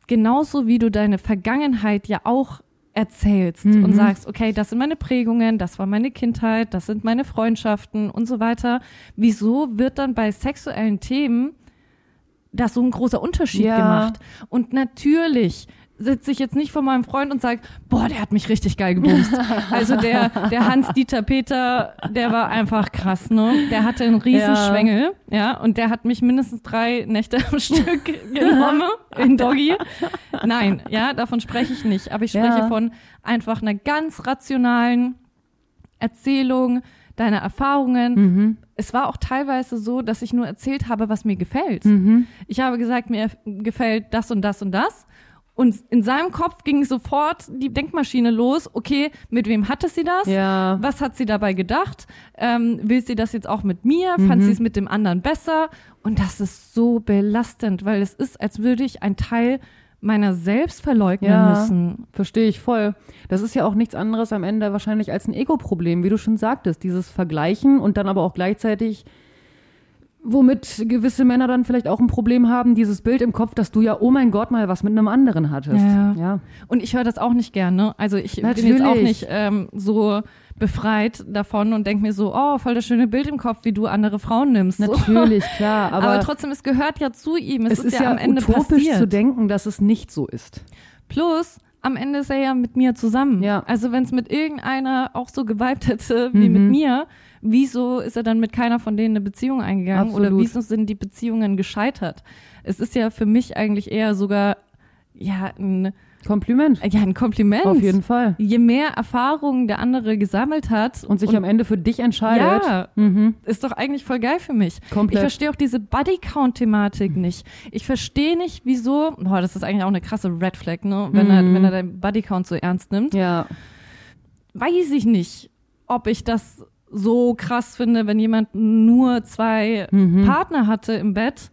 genauso wie du deine Vergangenheit ja auch erzählst Mhm. und sagst, okay, das sind meine Prägungen, das war meine Kindheit, das sind meine Freundschaften und so weiter. Wieso wird dann bei sexuellen Themen da so ein großer Unterschied Ja. gemacht? Und natürlich sitze ich jetzt nicht vor meinem Freund und sage, boah, der hat mich richtig geil gebumst. Also der, der Hans-Dieter Peter, der war einfach krass, ne? Der hatte einen riesen Ja. Schwengel, ja, und der hat mich mindestens drei Nächte am Stück genommen in Doggy. Nein, ja, davon spreche ich nicht. Aber ich spreche Ja. von einfach einer ganz rationalen Erzählung deiner Erfahrungen. Mhm. Es war auch teilweise so, dass ich nur erzählt habe, was mir gefällt. Mhm. Ich habe gesagt, mir gefällt das und das und das. Und in seinem Kopf ging sofort die Denkmaschine los. Okay, mit wem hatte sie das? Ja. Was hat sie dabei gedacht? Ähm, will sie das jetzt auch mit mir? Fand Mhm. sie es mit dem anderen besser? Und das ist so belastend, weil es ist, als würde ich einen Teil meiner selbst verleugnen Ja. müssen. Verstehe ich voll. Das ist ja auch nichts anderes am Ende wahrscheinlich als ein Ego-Problem, wie du schon sagtest. Dieses Vergleichen und dann aber auch gleichzeitig, womit gewisse Männer dann vielleicht auch ein Problem haben, dieses Bild im Kopf, dass du ja, oh mein Gott, mal was mit einem anderen hattest. Ja. ja. Und ich höre das auch nicht gerne. Also ich bin jetzt auch Natürlich. nicht ähm, so befreit davon und denke mir so, oh, voll das schöne Bild im Kopf, wie du andere Frauen nimmst. So. Natürlich, klar. Aber, Aber, trotzdem, es gehört ja zu ihm. Es, es ist ja, am Ende utopisch passiert. zu denken, dass es nicht so ist. Plus, am Ende ist er ja mit mir zusammen. Ja. Also wenn es mit irgendeiner auch so geweibt hätte wie Mhm. mit mir, wieso ist er dann mit keiner von denen eine Beziehung eingegangen? Oder Absolut. wieso sind die Beziehungen gescheitert? Es ist ja für mich eigentlich eher sogar ja ein, Kompliment. ja, ein Kompliment. Auf jeden Fall. Je mehr Erfahrungen der andere gesammelt hat Und sich am Ende für dich entscheidet. ja, Mhm. ist doch eigentlich voll geil für mich. Komplett. Ich verstehe auch diese Buddy-Count-Thematik nicht. Ich verstehe nicht, wieso, boah, das ist eigentlich auch eine krasse Red Flag, ne? Wenn, er, Mhm. wenn er deinen Buddy-Count so ernst nimmt. Ja. Weiß ich nicht, ob ich das so krass finde, wenn jemand nur zwei Mhm. Partner hatte im Bett.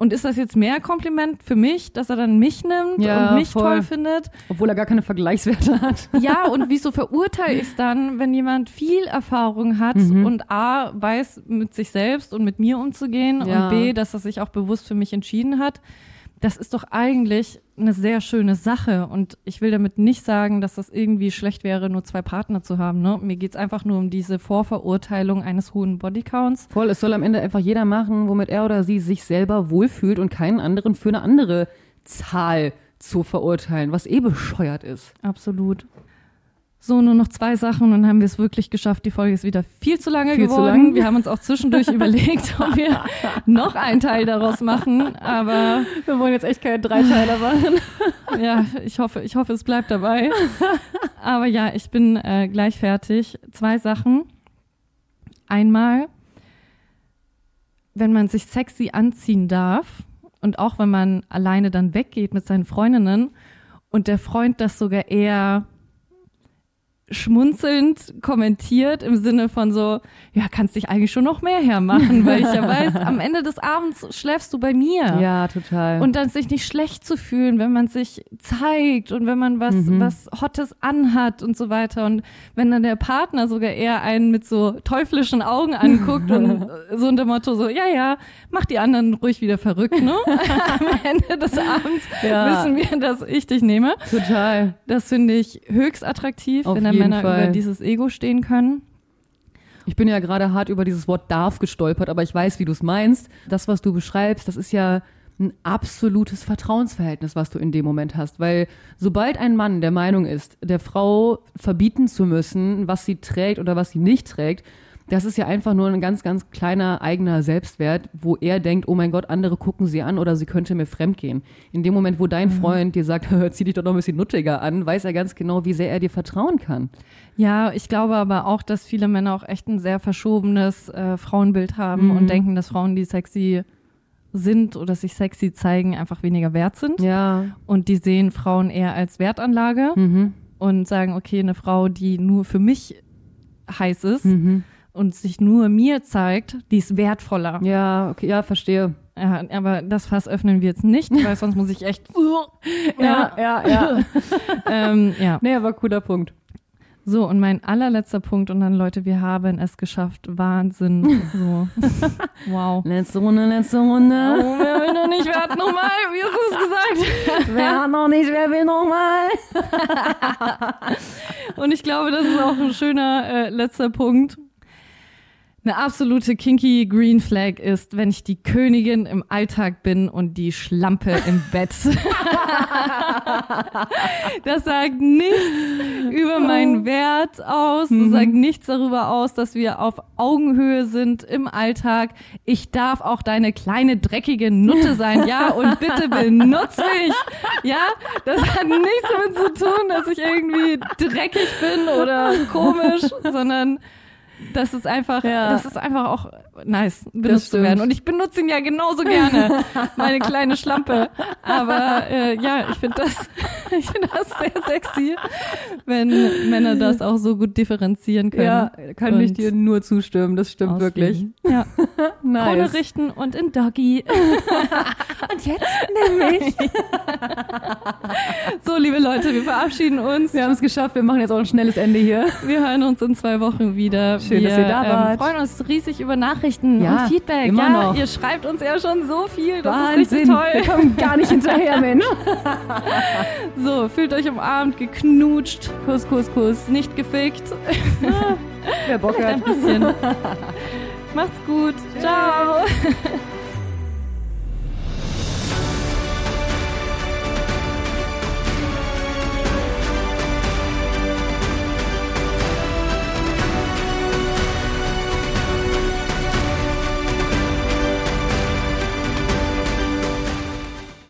Und ist das jetzt mehr Kompliment für mich, dass er dann mich nimmt Ja, und mich voll. toll findet? Obwohl er gar keine Vergleichswerte hat. Ja, und wieso verurteile ich es dann, wenn jemand viel Erfahrung hat Mhm. und A, weiß, mit sich selbst und mit mir umzugehen Ja. und B, dass er sich auch bewusst für mich entschieden hat? Das ist doch eigentlich eine sehr schöne Sache. Und ich will damit nicht sagen, dass das irgendwie schlecht wäre, nur zwei Partner zu haben. Ne? Mir geht's einfach nur um diese Vorverurteilung eines hohen Bodycounts. Voll, es soll am Ende einfach jeder machen, womit er oder sie sich selber wohlfühlt und keinen anderen für eine andere Zahl zu verurteilen, was eh bescheuert ist. Absolut. So, nur noch zwei Sachen und dann haben wir es wirklich geschafft. Die Folge ist wieder viel zu lange Viel zu geworden. lang. Wir haben uns auch zwischendurch überlegt, ob wir noch einen Teil daraus machen. Aber Wir wollen jetzt echt keine Dreiteiler machen. ja, ich hoffe, ich hoffe, es bleibt dabei. Aber ja, ich bin äh, gleich fertig. Zwei Sachen. Einmal, wenn man sich sexy anziehen darf und auch wenn man alleine dann weggeht mit seinen Freundinnen und der Freund das sogar eher schmunzelnd kommentiert im Sinne von so, ja, kannst dich eigentlich schon noch mehr hermachen, weil ich ja weiß, am Ende des Abends schläfst du bei mir. Ja, total. Und dann sich nicht schlecht zu fühlen, wenn man sich zeigt und wenn man was, Mhm. was Hottes anhat und so weiter. Und wenn dann der Partner sogar eher einen mit so teuflischen Augen anguckt und so unter dem Motto so, ja, ja, mach die anderen ruhig wieder verrückt, ne? Am Ende des Abends Ja. wissen wir, dass ich dich nehme. total. Das finde ich höchst attraktiv, Auf wenn Männer Fall. über dieses Ego stehen können. Ich bin ja gerade hart über dieses Wort darf gestolpert, aber ich weiß, wie du es meinst. Das, was du beschreibst, das ist ja ein absolutes Vertrauensverhältnis, was du in dem Moment hast. Weil sobald ein Mann der Meinung ist, der Frau verbieten zu müssen, was sie trägt oder was sie nicht trägt, das ist ja einfach nur ein ganz, ganz kleiner eigener Selbstwert, wo er denkt, oh mein Gott, andere gucken sie an oder sie könnte mir fremdgehen. In dem Moment, wo dein Freund dir sagt, zieh dich doch noch ein bisschen nuttiger an, weiß er ganz genau, wie sehr er dir vertrauen kann. Ja, ich glaube aber auch, dass viele Männer auch echt ein sehr verschobenes äh, Frauenbild haben Mhm. und denken, dass Frauen, die sexy sind oder sich sexy zeigen, einfach weniger wert sind. Ja. Und die sehen Frauen eher als Wertanlage Mhm. und sagen, okay, eine Frau, die nur für mich heiß ist Mhm. Und sich nur mir zeigt, die ist wertvoller. Ja, okay, ja, verstehe. Ja, aber das Fass öffnen wir jetzt nicht, weil sonst muss ich echt. Ja, ja, ja. ähm, ja. nee, aber cooler Punkt. So, und mein allerletzter Punkt, und dann, Leute, wir haben es geschafft. Wahnsinn. So. Wow. Letzte Runde, letzte Runde. Oh, wer will noch nicht, wer hat nochmal? Wie hast du es gesagt? Wer hat noch nicht, wer will noch mal? Und ich glaube, das ist auch ein schöner äh, letzter Punkt. Eine absolute kinky Green Flag ist, wenn ich die Königin im Alltag bin und die Schlampe im Bett. das sagt nichts über meinen Wert aus. Das sagt nichts darüber aus, dass wir auf Augenhöhe sind im Alltag. Ich darf auch deine kleine dreckige Nutte sein. Ja, und bitte benutz mich. Ja, das hat nichts damit zu tun, dass ich irgendwie dreckig bin oder komisch, sondern das ist einfach, Ja. das ist einfach auch nice, benutzt zu werden. Und ich benutze ihn ja genauso gerne, meine kleine Schlampe. Aber äh, ja, ich finde das, ich finde das sehr sexy, wenn Männer das auch so gut differenzieren können. Ja, kann ich dir nur zustimmen. Das stimmt wirklich. ausleben. Ja, Krone Nice. richten und in Doggy. Und jetzt nämlich. So, liebe Leute, wir verabschieden uns. Wir haben es geschafft. Wir machen jetzt auch ein schnelles Ende hier. Wir hören uns in zwei Wochen wieder. Schön, wir, dass ihr da wart. Ähm, freuen uns riesig über Nachrichten Ja, und Feedback. immer ja, noch. ihr schreibt uns ja schon so viel. Das ist Wahnsinn. richtig Wir toll. kommen gar nicht hinterher, Mensch. So, fühlt euch umarmt, geknutscht, Kuss, Kuss, Kuss. nicht gefickt. Wer Bock hat. ein bisschen. Macht's gut. Ciao.